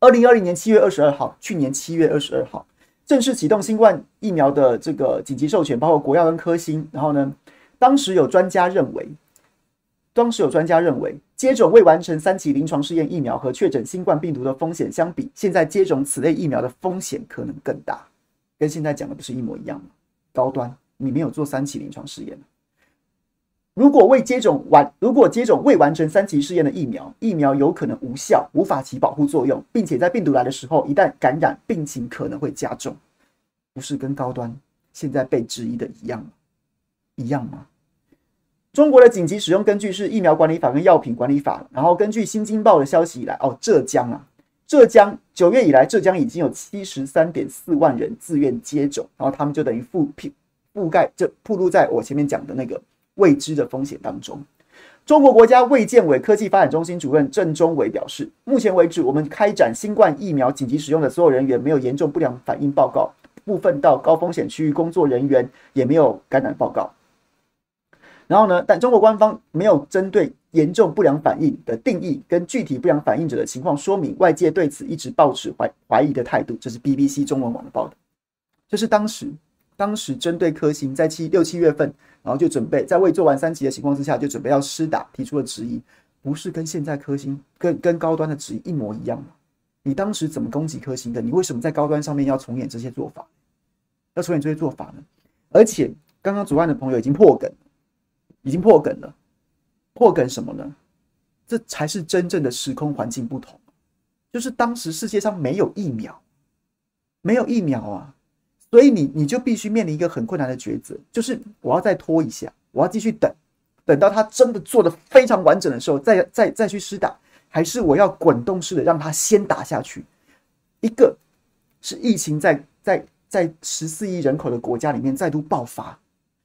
[SPEAKER 1] 二零二零年七月二十二号，去年七月二十二号正式启动新冠疫苗的这个紧急授权，包括国药跟科兴，然后呢，当时有专家认为。当时有专家认为，接种未完成三期临床试验疫苗和确诊新冠病毒的风险相比，现在接种此类疫苗的风险可能更大，跟现在讲的不是一模一样吗？高端，你没有做三期临床试验，如果未接种完，如果接种未完成三期试验的疫苗，疫苗有可能无效，无法起保护作用，并且在病毒来的时候，一旦感染，病情可能会加重，不是跟高端现在被质疑的一样吗？一样吗？中国的紧急使用根据是《疫苗管理法》跟《药品管理法》，然后根据《新京报》的消息以来，哦，浙江啊，浙江九月以来，浙江已经有七十三点四万人自愿接种，然后他们就等于覆覆覆盖，就铺露在我前面讲的那个未知的风险当中。中国国家卫健委科技发展中心主任郑忠伟表示，目前为止，我们开展新冠疫苗紧急使用的所有人员没有严重不良反应报告，部分到高风险区域工作人员也没有感染报告。然后呢，但中国官方没有针对严重不良反应的定义跟具体不良反应者的情况说明，外界对此一直抱持怀怀疑的态度。这是 BBC 中文网的报道。这是当时当时针对科兴在七六七月份，然后就准备在未做完三期的情况之下，就准备要施打，提出了质疑，不是跟现在科兴跟跟高端的质疑一模一样吗？你当时怎么攻击科兴的？你为什么在高端上面要重演这些做法？要重演这些做法呢？而且刚刚主案的朋友已经破梗。已经破梗了，破梗什么呢？这才是真正的时空环境不同，就是当时世界上没有疫苗，没有疫苗啊，所以你你就必须面临一个很困难的抉择，就是我要再拖一下，我要继续等，等到他真的做得非常完整的时候，再再再去施打，还是我要滚动式的让他先打下去？一个是疫情在在在十四亿人口的国家里面再度爆发。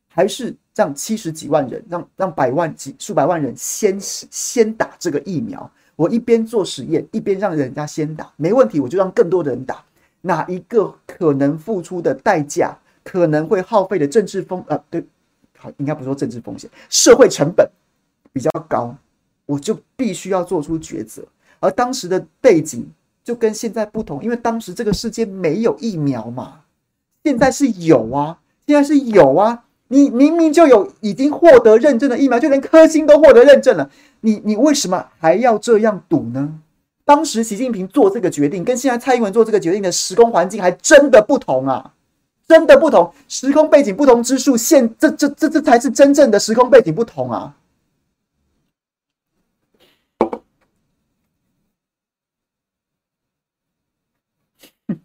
[SPEAKER 1] 还是让七十几万人，让让百万几数百万人先先打这个疫苗。我一边做实验，一边让人家先打，没问题，我就让更多的人打。哪一个可能付出的代价，可能会耗费的政治风呃，对，好，应该不说政治风险，社会成本比较高，我就必须要做出抉择。而当时的背景就跟现在不同，因为当时这个世界没有疫苗嘛，现在是有啊，现在是有啊。你明明就有已经获得认证的疫苗，就连科兴都获得认证了，你你为什么还要这样赌呢？当时习近平做这个决定，跟现在蔡英文做这个决定的时空环境还真的不同啊，真的不同，时空背景不同之处，现这这这这才是真正的时空背景不同啊。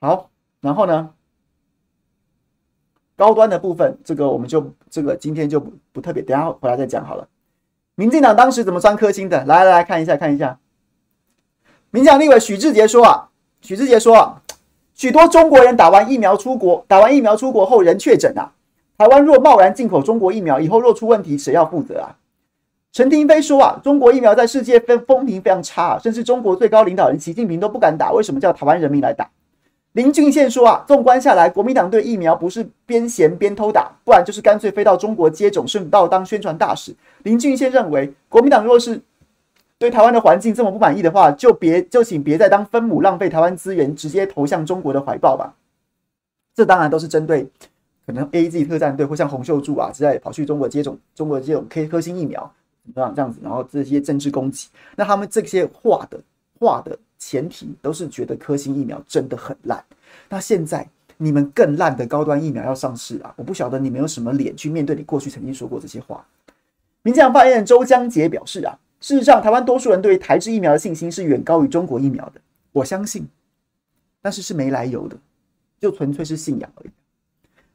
[SPEAKER 1] 好，然后呢，高端的部分，这个我们就这个今天就不不特别，等下回来再讲好了。民进党当时怎么穿科星的？来来来看一下看一下。民进党立委许志杰说啊，许志杰说啊，许多中国人打完疫苗出国，打完疫苗出国后人确诊啊。台湾若贸然进口中国疫苗，以后若出问题，谁要负责啊？陈廷飞说啊，中国疫苗在世界风风评非常差啊，甚至中国最高领导人习近平都不敢打，为什么叫台湾人民来打？林俊宪说啊，纵观下来，国民党对疫苗不是边嫌边偷打，不然就是干脆飞到中国接种，顺道当宣传大使。林俊宪认为，国民党若是对台湾的环境这么不满意的话，就别就请别再当分母，浪费台湾资源，直接投向中国的怀抱吧。这当然都是针对可能 AZ 特战队或像洪秀柱啊之类跑去中国接种中国接种科科兴疫苗，这样这样子，然后这些政治攻击，那他们这些话的话的。前提都是觉得科兴疫苗真的很烂，那现在你们更烂的高端疫苗要上市啊！我不晓得你们有什么脸去面对你过去曾经说过这些话。民进党发言人周江杰表示啊，事实上台湾多数人对于台制疫苗的信心是远高于中国疫苗的，我相信，但是是没来由的，就纯粹是信仰而已。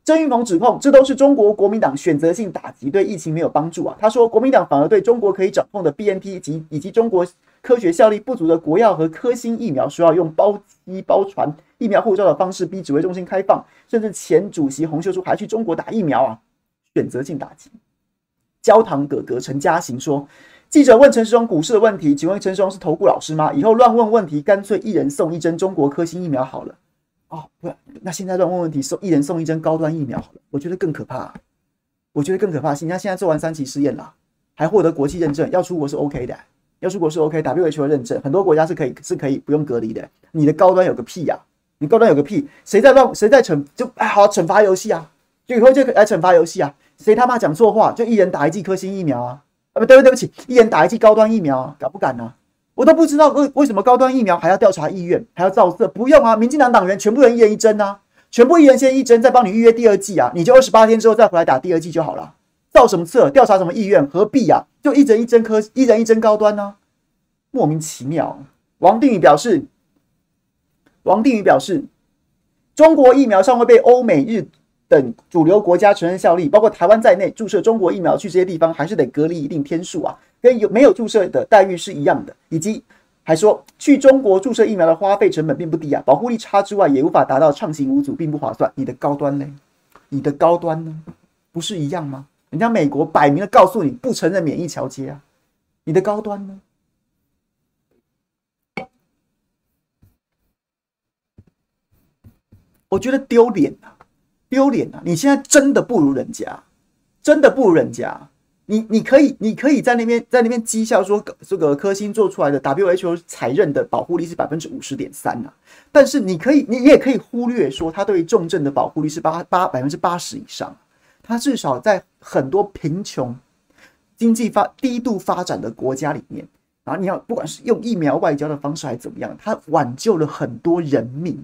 [SPEAKER 1] 郑玉鹏指控这都是中国国民党选择性打击，对疫情没有帮助啊。他说国民党反而对中国可以掌控的 BNT 及以及中国。科学效力不足的国药和科兴疫苗，说要用包机包船疫苗护照的方式逼指挥中心开放，甚至前主席洪秀柱还去中国打疫苗啊！选择性打击，焦糖哥哥陈嘉行说，记者问陈世忠股市的问题，请问陈世忠是投顾老师吗？以后乱问问题，干脆一人送一针中国科兴疫苗好了。哦，不，那现在乱问问题，送一人送一针高端疫苗好了，我觉得更可怕。我觉得更可怕，新加现在做完三期试验了，还获得国际认证，要出国是 OK 的，要出国是 OK，WHO 认证，很多国家是可以是可以不用隔离的。你的高端有个屁呀、啊！你高端有个屁？谁在乱？谁在惩？就哎，好惩罚游戏啊！就以后就来惩罚游戏啊！谁他妈讲错话，就一人打一剂科兴疫苗啊！啊不对不对不起，一人打一剂高端疫苗啊！敢不敢呢、啊？我都不知道为为什么高端疫苗还要调查意愿，还要造色？不用啊！民进党党员全部人一人一针啊！全部一人先一针，再帮你预约第二剂啊！你就二十八天之后再回来打第二剂就好了。造什么册？调查什么意愿？何必呀、啊？就一人一针科，一人一针高端呢、莫名其妙。王定宇表示，王定宇表示，中国疫苗尚未被欧美日等主流国家承认效力，包括台湾在内，注射中国疫苗去这些地方还是得隔离一定天数啊，跟有没有注射的待遇是一样的，以及。还说去中国注射疫苗的花费成本并不低啊，保护力差之外，也无法达到畅行无阻，并不划算。你的高端呢？你的高端呢？不是一样吗？人家美国摆明了告诉你不承认免疫桥接啊，你的高端呢？我觉得丢脸啊，丢脸啊！你现在真的不如人家，真的不如人家。你你可以你可以在那边在那边讥笑说这个科兴做出来的 WHO 采认的保护力是百分之五十点三呐，但是你可以你也可以忽略说它对于重症的保护率是八八百分之八十以上，它至少在很多贫穷、经济发低度发展的国家里面，然后你要不管是用疫苗外交的方式还是怎么样，它挽救了很多人命，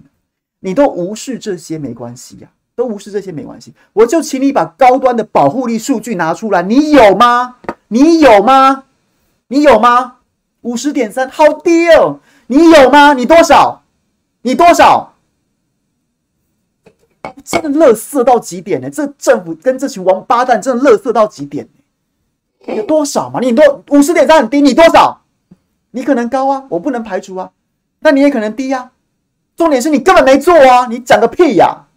[SPEAKER 1] 你都无视这些没关系呀。都无视这些没关系，我就请你把高端的保护力数据拿出来，你有吗？你有吗？你有吗？五十点三，好低哦！你有吗？你多少？你多少？真的垃圾到极点呢！这政府跟这群王八蛋真的垃圾到极点。有多少嘛？你多五十点三很低，你多少？你可能高啊，我不能排除啊，那你也可能低啊。重点是你根本没做啊，你讲个屁呀、啊！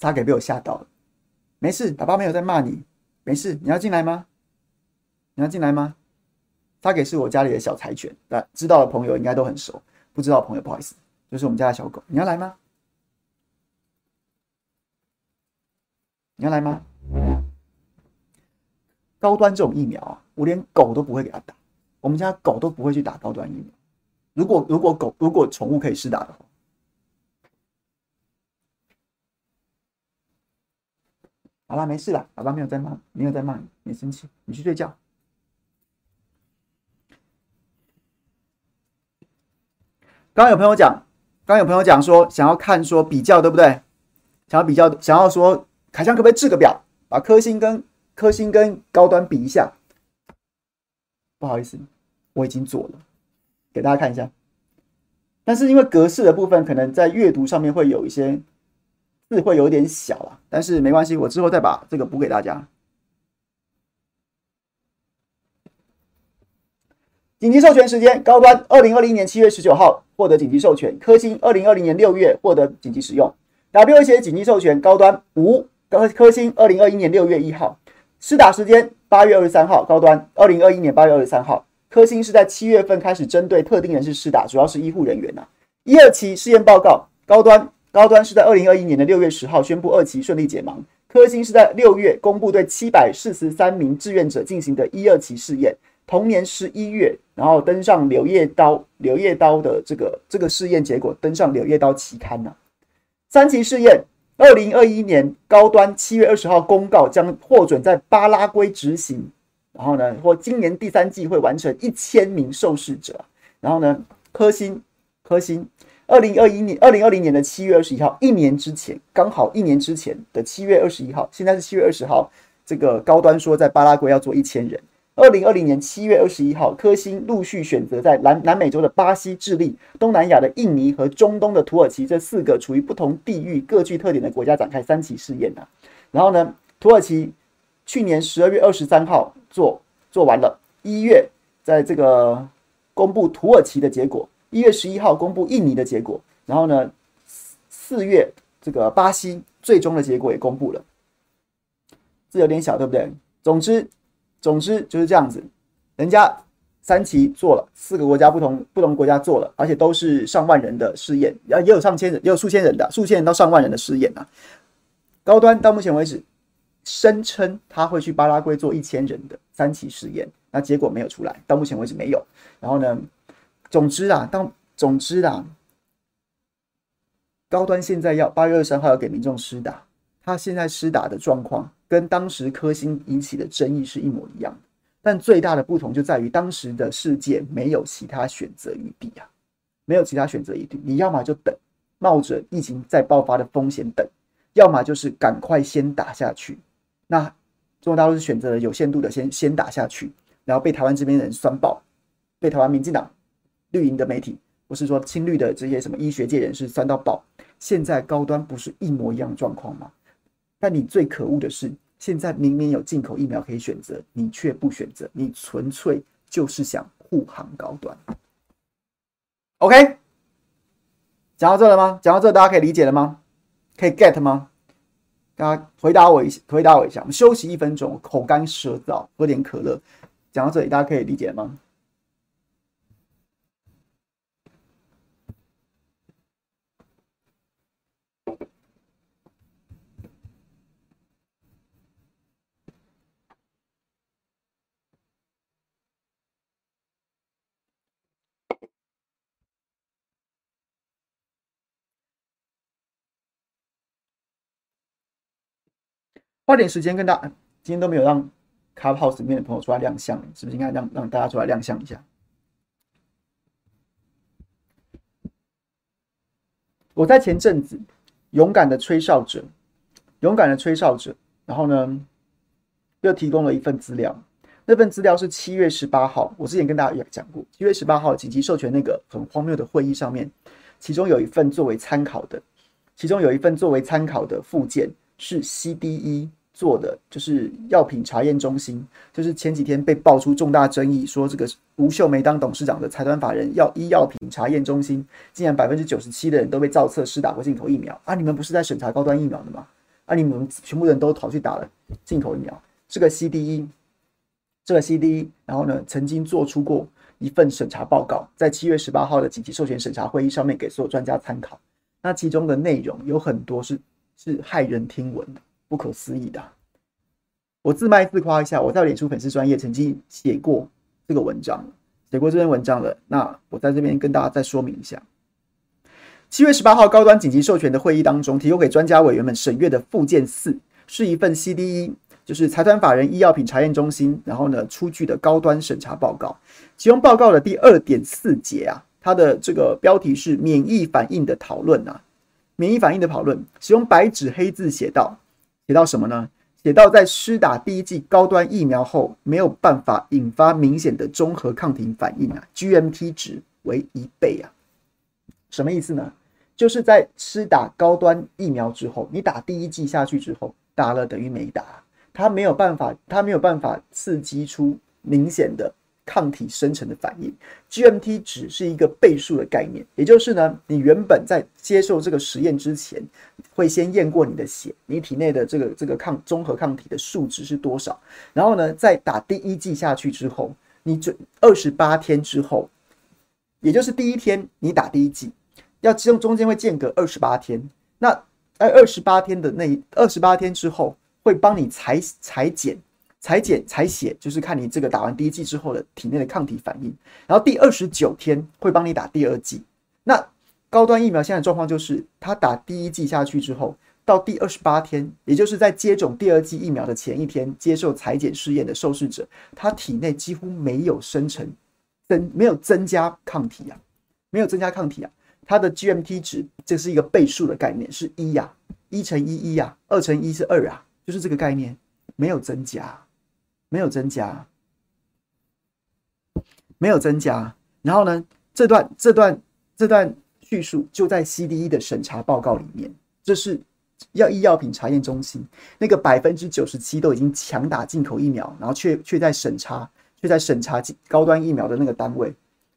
[SPEAKER 1] 他给被我吓到了，没事，爸爸没有在骂你，没事。你要进来吗？你要进来吗？他给是我家里的小柴犬，那知道的朋友应该都很熟，不知道的朋友不好意思，就是我们家的小狗。你要来吗？你要来吗？高端这种疫苗啊，我连狗都不会给他打，我们家狗都不会去打高端疫苗。如果如果狗如果宠物可以试打的话。好了，没事了，爸爸没有在骂，没有在骂你，别生气，你去睡觉。刚有朋友讲，刚刚有朋友讲说想要看说比较对不对？想要比较，想要说凯翔可不可以制个表，把科兴跟科兴跟高端比一下？不好意思，我已经做了，给大家看一下。但是因为格式的部分，可能在阅读上面会有一些。字会有点小啊，但是没关系，我之后再把这个补给大家。紧急授权时间：高端二零二零年七月十九号获得紧急授权，科兴二零二零年六月获得紧急使用。WHO 紧急授权高端无科科兴二零二一年六月一号试打时间八月二十三号，高端二零二一年八月二十三号，科兴是在七月份开始针对特定人士试打，主要是医护人员呐、啊。一二期试验报告，高端。高端是在二零二一年的六月十号宣布二期顺利解盲，科兴是在六月公布对七百四十三名志愿者进行的一二期试验，同年十一月，然后登上《柳叶刀》《柳叶刀》的这个这个试验结果登上《柳叶刀》期刊呢。三期试验，二零二一年高端七月二十号公告将获准在巴拉圭执行，然后呢，或今年第三季会完成一千名受试者，然后呢，科兴科兴。二零二一年，二零二零年的七月二十一号，一年之前，刚好一年之前的七月二十一号，现在是七月二十号。这个高端说在巴拉圭要做一千人。二零二零年七月二十一号，科兴陆续选择在南南美洲的巴西、智利、东南亚的印尼和中东的土耳其这四个处于不同地域、各具特点的国家展开三期试验呐。然后呢，土耳其去年十二月二十三号做做完了，一月在这个公布土耳其的结果。一月十一号公布印尼的结果，然后呢，四月这个巴西最终的结果也公布了，这有点小，对不对？总之，总之就是这样子，人家三期做了，四个国家不同不同国家做了，而且都是上万人的试验，也有上千人，也有数千人的，数千人到上万人的试验啊。高端到目前为止声称他会去巴拉圭做一千人的三期试验，那结果没有出来，到目前为止没有。然后呢，总之啊，当总之啊。高端现在要八月二十三号要给民众施打，他现在施打的状况跟当时科兴引起的争议是一模一样的，但最大的不同就在于当时的世界没有其他选择余地啊，没有其他选择余地，你要么就等，冒着疫情再爆发的风险等，要么就是赶快先打下去。那中国大陆是选择了有限度的先先打下去，然后被台湾这边人酸爆，被台湾民进党绿营的媒体。不是说亲绿的这些什么医学界人士酸到爆，现在高端不是一模一样的状况吗？但你最可恶的是，现在明明有进口疫苗可以选择，你却不选择，你纯粹就是想护航高端。OK，讲到这了吗？讲到这，大家可以理解了吗？可以 get 吗？大家回答我一下，回答我一下。我们休息一分钟，口干舌燥，喝点可乐。讲到这里，大家可以理解吗？花点时间跟大家，今天都没有让 Clubhouse 里面的朋友出来亮相，是不是应该让让大家出来亮相一下？我在前阵子勇敢的吹哨者，勇敢的吹哨者，然后呢，又提供了一份资料，那份资料是七月十八号，我之前跟大家也讲过，七月十八号紧急授权那个很荒谬的会议上面，其中有一份作为参考的，其中有一份作为参考的附件。是 CDE 做的，就是药品查验中心，就是前几天被爆出重大争议，说这个吴秀梅当董事长的财团法人药医药品查验中心，竟然百分之九十七的人都被造册施打过进口疫苗啊！你们不是在审查高端疫苗的吗？啊，你们全部人都跑去打了进口疫苗。这个 CDE，这个 CDE，然后呢，曾经做出过一份审查报告，在七月十八号的紧急授权审查会议上面给所有专家参考。那其中的内容有很多是。是骇人听闻，不可思议的。我自卖自夸一下，我在脸书粉丝专业曾经写过这个文章，写过这篇文章了。那我在这边跟大家再说明一下：七月十八号高端紧急授权的会议当中，提供给专家委员们审阅的附件四，是一份 CDE，就是财团法人医药品查验中心，然后呢出具的高端审查报告。其中报告的第二点四节啊，它的这个标题是免疫反应的讨论啊。免疫反应的讨论，使用白纸黑字写到，写到什么呢？写到在施打第一剂高端疫苗后，没有办法引发明显的中和抗体反应啊，GMT 值为一倍啊，什么意思呢？就是在施打高端疫苗之后，你打第一剂下去之后，打了等于没打，它没有办法，它没有办法刺激出明显的。抗体生成的反应，GMT 值是一个倍数的概念，也就是呢，你原本在接受这个实验之前，会先验过你的血，你体内的这个这个抗综合抗体的数值是多少，然后呢，在打第一剂下去之后，你准二十八天之后，也就是第一天你打第一剂，要中中间会间隔二十八天，那在二十八天的那二十八天之后，会帮你裁裁剪。裁剪采血就是看你这个打完第一剂之后的体内的抗体反应，然后第二十九天会帮你打第二剂。那高端疫苗现在状况就是，他打第一剂下去之后，到第二十八天，也就是在接种第二剂疫苗的前一天，接受裁剪试验的受试者，他体内几乎没有生成增没有增加抗体啊，没有增加抗体啊，它的 GMT 值这是一个倍数的概念，是一呀，一乘一一呀，二乘一是二啊，就是这个概念，没有增加。没有增加，没有增加。然后呢，这段这段这段叙述就在 CDE 的审查报告里面。这是药医药品查验中心那个百分之九十七都已经强打进口疫苗，然后却却在审查却在审查高端疫苗的那个单位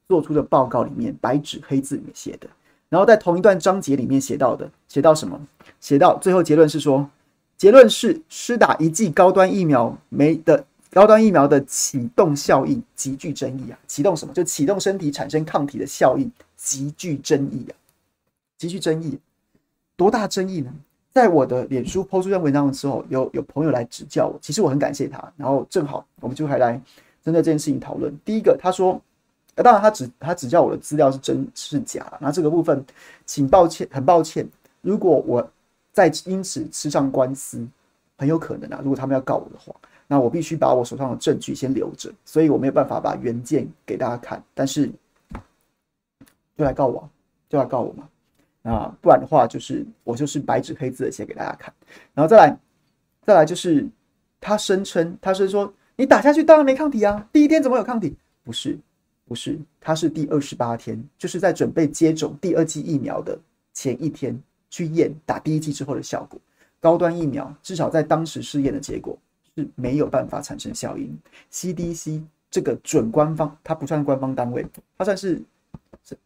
[SPEAKER 1] 做出的报告里面，白纸黑字里面写的。然后在同一段章节里面写到的，写到什么？写到最后结论是说，结论是施打一剂高端疫苗没的高端疫苗的启动效应极具争议啊！启动什么？就启动身体产生抗体的效应极具争议啊！极具争议，多大争议呢？在我的脸书抛出这篇文章的时候，有有朋友来指教我，其实我很感谢他。然后正好我们就还来针对这件事情讨论。第一个，他说，当然他指他指教我的资料是真是假，那这个部分，请抱歉，很抱歉，如果我再因此吃上官司，很有可能啊。如果他们要告我的话，那我必须把我手上的证据先留着，所以我没有办法把原件给大家看。但是，就来告我，就来告我嘛。啊，不然的话，就是我就是白纸黑字的写给大家看，然后再来，再来就是他声称，他是说你打下去当然没抗体啊，第一天怎么有抗体？不是，不是，他是第二十八天，就是在准备接种第二剂疫苗的前一天去验打第一剂之后的效果。高端疫苗至少在当时试验的结果是没有办法产生效应。CDC 这个准官方，它不算官方单位，它算是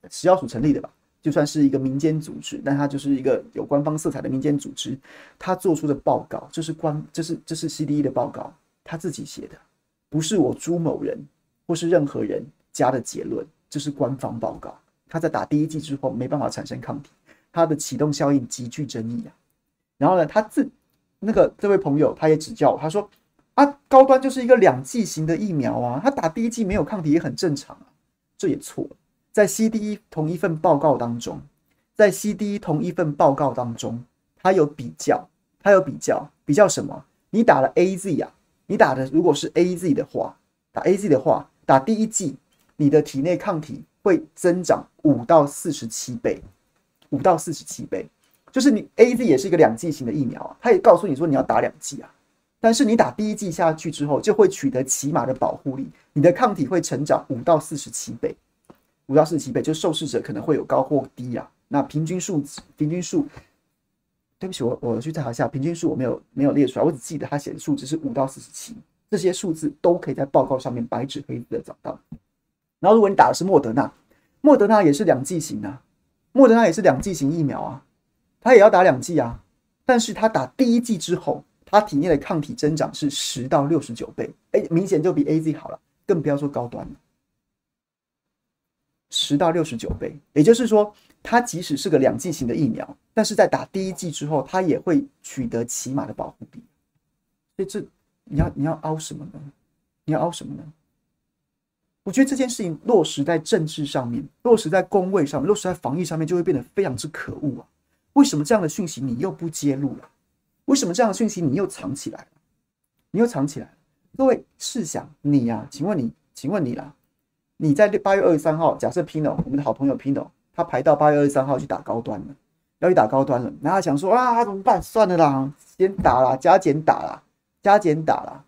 [SPEAKER 1] 食药署成立的吧。就算是一个民间组织，但它就是一个有官方色彩的民间组织。它做出的报告，这是官，这是这是 CDE 的报告，他自己写的，不是我朱某人或是任何人加的结论，这是官方报告。他在打第一剂之后没办法产生抗体，它的启动效应极具争议啊。然后呢，他自那个这位朋友他也指教我，他说啊，高端就是一个两剂型的疫苗啊，他打第一剂没有抗体也很正常啊，这也错。在 CDE 同一份报告当中，在 CDE 同一份报告当中，它有比较，它有比较，比较什么？你打了 AZ 啊，你打的如果是 AZ 的话，打 AZ 的话，打第一剂，你的体内抗体会增长五到四十七倍，五到四十七倍，就是你 AZ 也是一个两剂型的疫苗啊，它也告诉你说你要打两剂啊，但是你打第一剂下去之后，就会取得起码的保护力，你的抗体会成长五到四十七倍。五到四十七倍，就受试者可能会有高或低啊。那平均数值，平均数，对不起，我我去查一下平均数，我没有没有列出来，我只记得他写的数字是五到四十七，这些数字都可以在报告上面白纸黑字的找到。然后，如果你打的是莫德纳，莫德纳也是两剂型啊，莫德纳也是两剂型疫苗啊，他也要打两剂啊。但是他打第一剂之后，他体内的抗体增长是十到六十九倍，哎，明显就比 AZ 好了，更不要说高端了。十到六十九倍，也就是说，它即使是个两剂型的疫苗，但是在打第一剂之后，它也会取得起码的保护力。所以这你要你要凹什么呢？你要凹什么呢？我觉得这件事情落实在政治上面，落实在公卫上面，落实在防疫上面，就会变得非常之可恶啊！为什么这样的讯息你又不揭露了？为什么这样的讯息你又藏起来了？你又藏起来了？各位试想你呀、啊，请问你，请问你啦。你在八月二十三号，假设 Pino 我们的好朋友 Pino 他排到八月二十三号去打高端了，要去打高端了，然后想说啊，怎么办？算了啦，先打啦，加减打啦，加减打啦。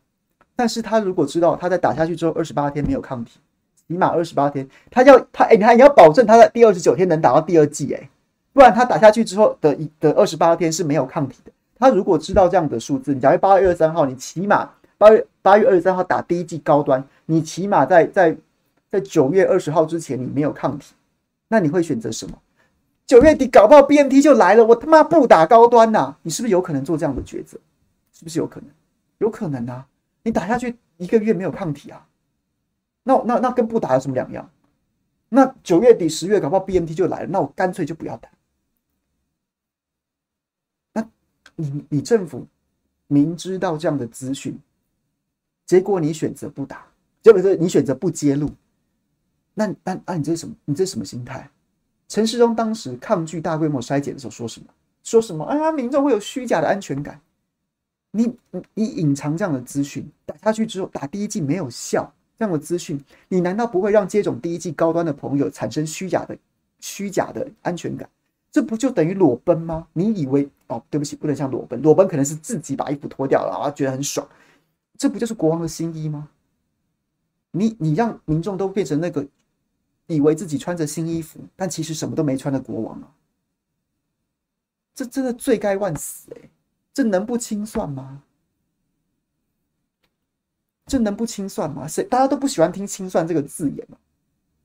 [SPEAKER 1] 但是他如果知道他在打下去之后二十八天没有抗体，起码二十八天，他要他哎，你还你要保证他在第二十九天能打到第二剂哎，不然他打下去之后的一的二十八天是没有抗体的。他如果知道这样的数字，你假如八月二十三号，你起码八月八月二十三号打第一剂高端，你起码在在。在九月二十号之前，你没有抗体，那你会选择什么？九月底搞不好 BNT 就来了，我他妈不打高端呐、你是不是有可能做这样的抉择？是不是有可能？有可能啊！你打下去一个月没有抗体啊，那那那跟不打有什么两样？那九月底十月搞不好 BNT 就来了，那我干脆就不要打。那你你政府明知道这样的资讯，结果你选择不打，结果是你选择不揭露。那那那你这是什么？你这是什么心态？陈世忠当时抗拒大规模筛检的时候说什么？说什么？啊，民众会有虚假的安全感。你你你隐藏这样的资讯，打下去之后打第一剂没有效，这样的资讯，你难道不会让接种第一剂高端的朋友产生虚假的虚假的安全感？这不就等于裸奔吗？你以为哦？对不起，不能像裸奔，裸奔可能是自己把衣服脱掉了，然后觉得很爽。这不就是国王的新衣吗？你你让民众都变成那个。以为自己穿着新衣服，但其实什么都没穿的国王啊！这真的罪该万死哎！这能不清算吗？这能不清算吗？谁大家都不喜欢听“清算”这个字眼嘛？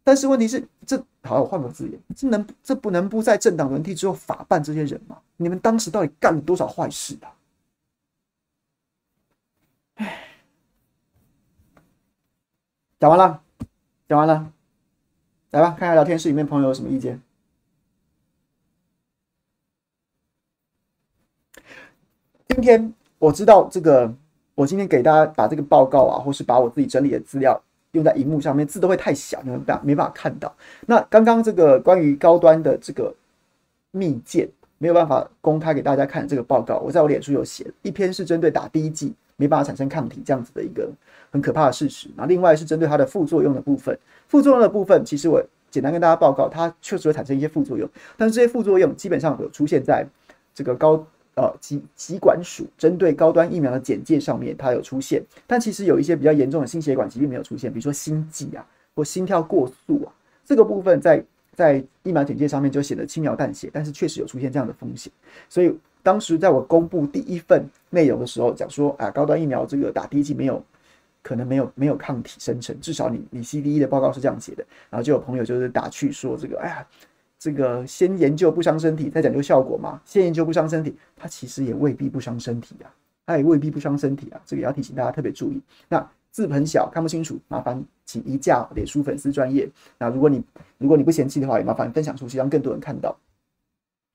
[SPEAKER 1] 但是问题是，这好，我换个字眼，这能这不能不在政党轮替之后法办这些人吗？你们当时到底干了多少坏事啊？唉，讲完了，讲完了，来吧，看看聊天室里面朋友有什么意见。今天我知道这个，我今天给大家把这个报告啊，或是把我自己整理的资料用在荧幕上面，字都会太小，你没没办法看到。那刚刚这个关于高端的这个密件，没有办法公开给大家看这个报告，我在我脸书有写一篇，是针对打第一剂没办法产生抗体这样子的一个很可怕的事实。那另外是针对它的副作用的部分，副作用的部分，其实我简单跟大家报告，它确实会产生一些副作用，但是这些副作用基本上有出现在这个高。呃，疾疾管署针对高端疫苗的简介上面，它有出现，但其实有一些比较严重的心血管疾病没有出现，比如说心悸啊，或心跳过速啊，这个部分在在疫苗简介上面就显得轻描淡写，但是确实有出现这样的风险。所以当时在我公布第一份内容的时候，讲说啊，高端疫苗这个打第一剂没有可能没有没有抗体生成，至少你你 CDE 的报告是这样写的，然后就有朋友就是打趣说这个，哎呀。这个先研究不伤身体，再讲究效果嘛。先研究不伤身体，它其实也未必不伤身体啊，它也未必不伤身体啊。这个也要提醒大家特别注意。那字很小，看不清楚，麻烦请移驾脸书粉丝专业。那如果你如果你不嫌弃的话，也麻烦分享出去，让更多人看到。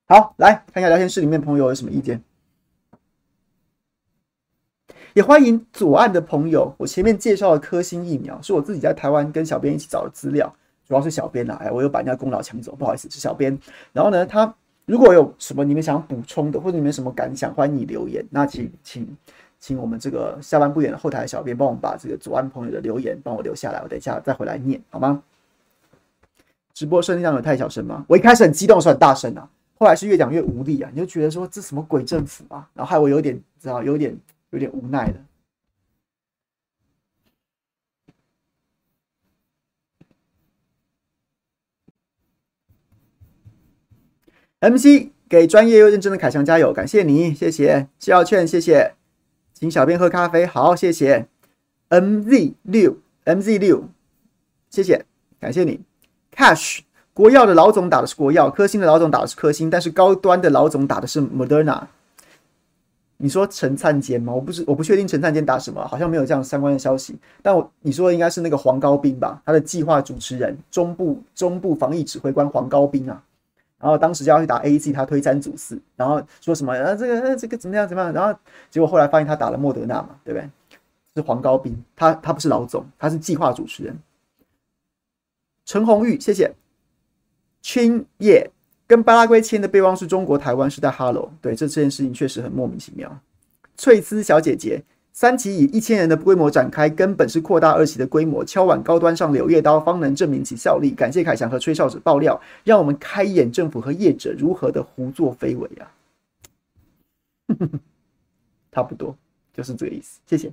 [SPEAKER 1] 好，来看一下聊天室里面朋友有什么意见，也欢迎左岸的朋友。我前面介绍的科兴疫苗是我自己在台湾跟小编一起找的资料。主要是小编啦，哎，我又把人家功劳抢走，不好意思，是小编。然后呢，他如果有什么你们想要补充的，或者你们有什么感想，欢迎你留言。那请请请我们这个下班不远的后台的小编帮我们把这个左岸朋友的留言帮我留下来，我等一下再回来念，好吗？直播声量有太小声吗？我一开始很激动的时候很大声啊，后来是越讲越无力啊，你就觉得说这什么鬼政府啊，然后害我有点知道有点有点无奈了。MC 给专业又认真的凯翔加油，感谢你，谢谢谢耀劝，谢谢，请小编喝咖啡，好，谢谢 MZ 六 MZ 六，谢谢，感谢你，Cash 国药的老总打的是国药，科兴的老总打的是科兴，但是高端的老总打的是 Moderna。你说陈灿坚吗？我不是，我不确定陈灿坚打什么，好像没有这样相关的消息。但我你说的应该是那个黄高斌吧？他的计划主持人，中部中部防疫指挥官黄高斌啊。然后当时就要去打 A G，他推三阻四，然后说什么啊这个呃这个怎么样怎么样？然后结果后来发现他打了莫德纳嘛，对不对？是黄高斌，他他不是老总，他是计划主持人。陈红玉，谢谢。青叶跟巴拉圭签的备忘是中国台湾是在哈喽，对，这这件事情确实很莫名其妙。翠丝小姐姐。三期以一千人的规模展开，根本是扩大二期的规模，敲碗高端上柳叶刀，方能证明其效力。感谢凯翔和吹哨者爆料，让我们开眼政府和业者如何的胡作非为啊！差不多就是这个意思。谢谢。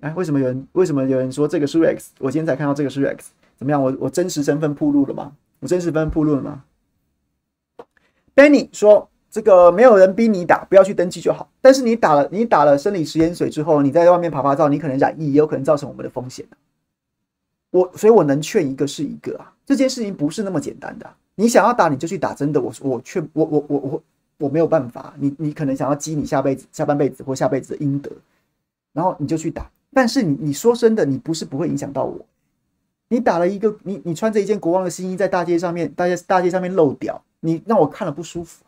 [SPEAKER 1] 哎，为什么有人为什么有人说这个是 Rex？我今天才看到这个是 Rex，怎么样？我我真实身份暴露了吗？我真实身份暴露了吗？Benny 说：“这个没有人逼你打，不要去登记就好。但是你打了，你打了生理食盐水之后，你在外面趴趴走，你可能染疫，也有可能造成我们的风险。我，所以我能劝一个是一个啊。这件事情不是那么简单的。你想要打，你就去打。真的，我我劝我我我我我没有办法。你你可能想要积你下辈子、下半辈子或下辈子的阴德，然后你就去打。但是你你说真的，你不是不会影响到我。你打了一个，你你穿着一件国王的新衣在大街上面，大街大街上面露屌。”你让我看了不舒服，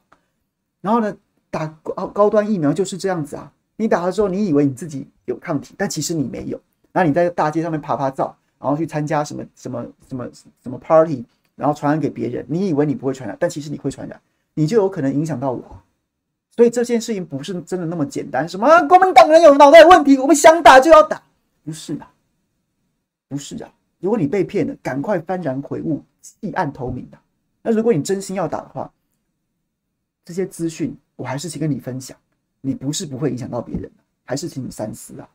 [SPEAKER 1] 然后呢，打高高端疫苗就是这样子啊！你打了之后，你以为你自己有抗体，但其实你没有。然后你在大街上面趴趴走，然后去参加什么什么什么什么 party，然后传染给别人，你以为你不会传染，但其实你会传染，你就有可能影响到我。所以这件事情不是真的那么简单。什么国民党人有脑袋问题，我们想打就要打，不是啊，不是啊！如果你被骗了，赶快幡然悔悟，弃暗投明啊！那如果你真心要打的话，这些资讯我还是请跟你分享。你不是不会影响到别人，还是请你三思啊。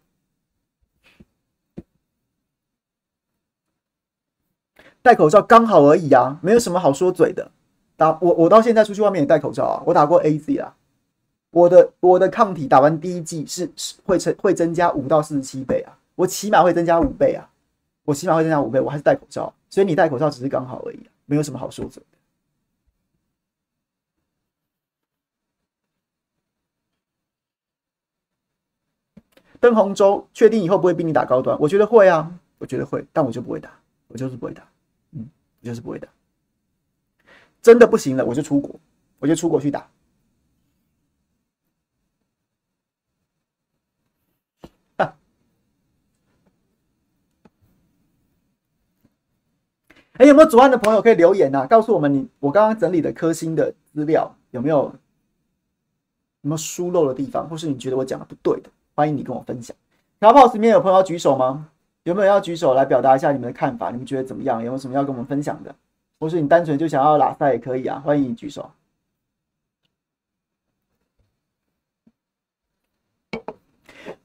[SPEAKER 1] 戴口罩刚好而已啊，没有什么好说嘴的。打我我到现在出去外面也戴口罩啊，我打过 AZ 啊。我的我的抗体打完第一剂是会成会增加五到四十七倍啊，我起码会增加五倍啊，我起码会增加五倍，我还是戴口罩，所以你戴口罩只是刚好而已，没有什么好说的。邓鸿洲确定以后不会逼你打高端，我觉得会啊，我觉得会，但我就不会打，我就是不会打，嗯，我就是不会打。真的不行了，我就出国，我就出国去打。哎，有没有左岸的朋友可以留言啊？告诉我们你我刚刚整理的科星的资料有没有有没有疏漏的地方，或是你觉得我讲的不对的？欢迎你跟我分享。cos 里面有朋友要举手吗？有没有要举手来表达一下你们的看法？你们觉得怎么样？有没有什么要跟我们分享的？或是你单纯就想要拉赛也可以啊，欢迎你举手。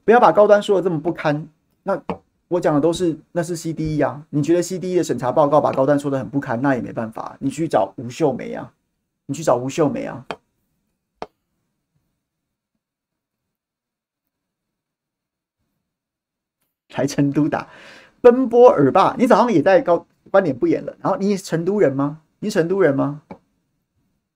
[SPEAKER 1] 不要把高端说的这么不堪。那我讲的都是那是 CDE 啊，你觉得 CDE 的审查报告把高端说的很不堪，那也没办法，你去找吴秀梅啊，你去找吴秀梅啊。来成都打奔波尔霸，你早上也在高观点不演了，然后你是成都人吗？你是成都人吗？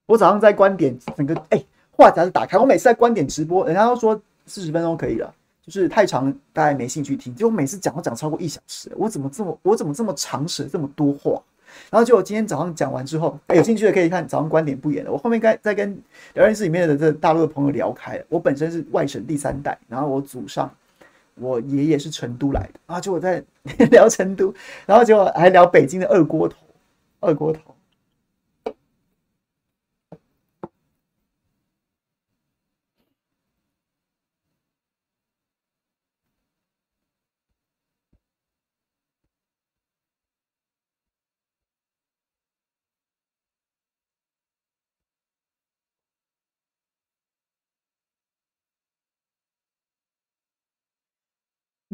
[SPEAKER 1] 我早上在观点整个哎、话匣子打开，我每次在观点直播，人家都说四十分钟可以了，就是太长，大家没兴趣听。结果每次讲都讲超过一小时，我怎么这么我怎么这么长舌这么多话？然后就我今天早上讲完之后，哎、欸，有兴趣的可以看早上观点不演了。我后面该再跟聊天室里面的这大陆的朋友聊开了。我本身是外省第三代，然后我祖上。我爷爷是成都来的啊，就我在 聊成都，然后结果还聊北京的二锅头，二锅头。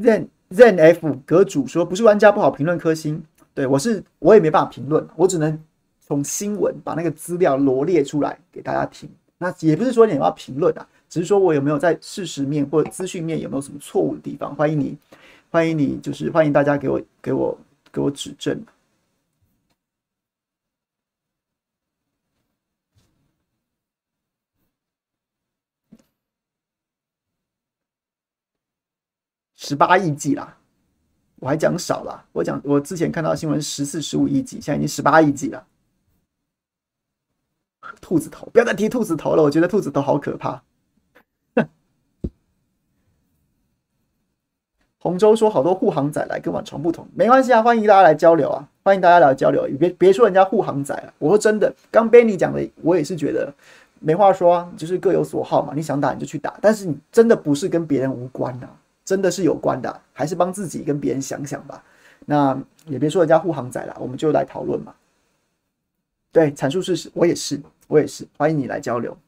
[SPEAKER 1] Zen Zen F 阁主说不是玩家不好评论科星，对我是我也没办法评论，我只能从新闻把那个资料罗列出来给大家听。那也不是说你要评论啊，只是说我有没有在事实面或者资讯面有没有什么错误的地方，欢迎你，欢迎你，就是欢迎大家给我给我给我指正。十八亿剂啦，我还讲少了。我讲我之前看到新闻十四、十五亿剂，现在已经十八亿剂了。兔子头，不要再提兔子头了，我觉得兔子头好可怕。洪州说好多护航仔来跟我床不同，没关系啊，欢迎大家来交流啊，欢迎大家来交流。别别说人家护航仔了，我说真的，刚 Benny 讲的，我也是觉得没话说啊，就是各有所好嘛，你想打你就去打，但是你真的不是跟别人无关的啊。真的是有关的，还是帮自己跟别人想想吧。那也别说人家护航仔了，我们就来讨论嘛。对，阐述事实，我也是，我也是，欢迎你来交流。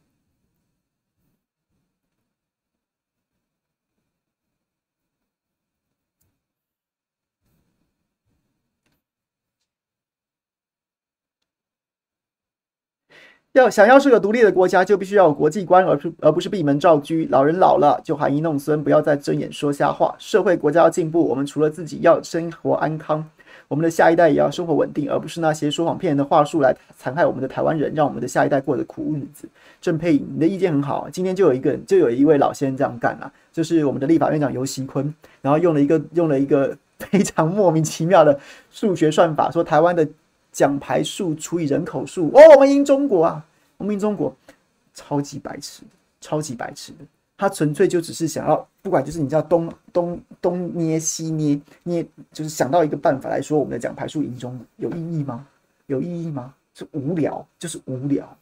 [SPEAKER 1] 要想要是个独立的国家，就必须要有国际观，而不而不是闭门造车。老人老了，就含饴弄孙，不要再睁眼说瞎话。社会国家要进步，我们除了自己要生活安康，我们的下一代也要生活稳定，而不是那些说谎骗人的话术来残害我们的台湾人，让我们的下一代过得苦日子。郑佩颖，你的意见很好，今天就有一个就有一位老先生这样干了，就是我们的立法院长游锡坤，然后用了一个用了一个 非常莫名其妙的数学算法，说台湾的。奖牌数除以人口数，哦，我们赢中国啊！我们赢中国，超级白痴，超级白痴的。他纯粹就只是想要，不管就是你知道东东东捏西捏捏，就是想到一个办法来说，我们的奖牌数赢中国有意义吗？有意义吗？是无聊，就是无聊。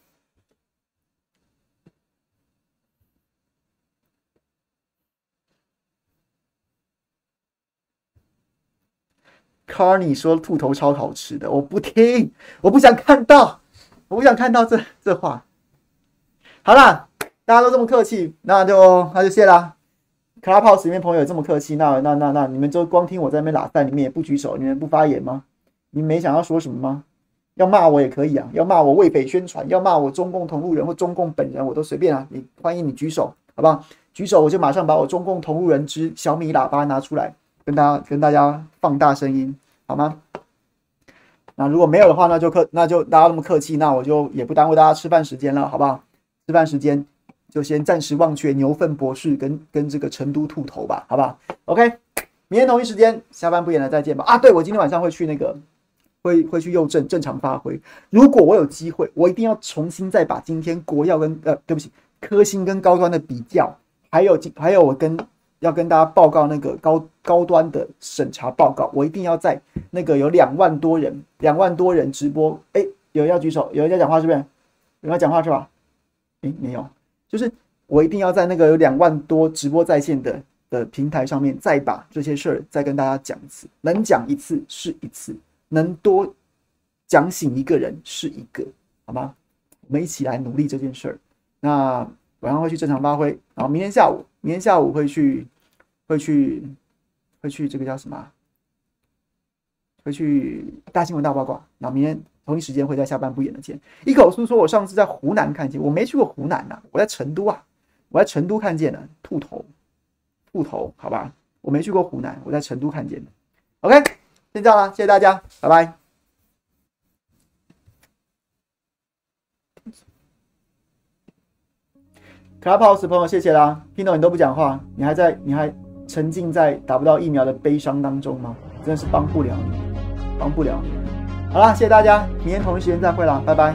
[SPEAKER 1] Carney 说兔头超好吃的，我不听，我不想看到，我不想看到这这话。好啦，大家都这么客气，那就那就谢啦。Clubhouse 里面朋友也这么客气，那那那那你们就光听我在那边拉赛，你们也不举手，你们不发言吗？你们没想要说什么吗？要骂我也可以啊，要骂我为匪宣传，要骂我中共同路人或中共本人，我都随便啊。你欢迎你举手，好不好？举手我就马上把我中共同路人之小米喇叭拿出来，跟大家跟大家放大声音，好吗？那如果没有的话，那就客那就大家那么客气，那我就也不耽误大家吃饭时间了，好不好？吃饭时间就先暂时忘却牛粪博士跟跟这个成都兔头吧，好不好？OK，明天同一时间下班不演了，再见吧。啊，对，我今天晚上会去那个。会会去右正正常发挥。如果我有机会，我一定要重新再把今天国药跟呃，对不起，科兴跟高端的比较，还有还有我跟要跟大家报告那个高高端的审查报告，我一定要在那个有两万多人两万多人直播，哎，有人要举手，有人要讲话是不是？有人要讲话是吧？哎，没有，就是我一定要在那个有两万多直播在线的的平台上面，再把这些事儿再跟大家讲一次，能讲一次是一次。能多讲醒一个人是一个，好吗？我们一起来努力这件事儿。那晚上会去正常发挥，然后明天下午，明天下午会去，会去，会去这个叫什么？会去大新闻大八卦。然后明天同一时间会在下半部演的见。一口酥说，我上次在湖南看见，我没去过湖南呐、啊，我在成都啊，我在成都看见的兔头，兔头，好吧，我没去过湖南，我在成都看见的。OK。先这样了，谢谢大家，拜拜。Clubhouse 朋友，谢谢啦。听到你都不讲话，你还在，你还沉浸在打不到疫苗的悲伤当中吗？真的是帮不了你，帮不了你。好啦，谢谢大家，明天同一时间再会啦，拜拜。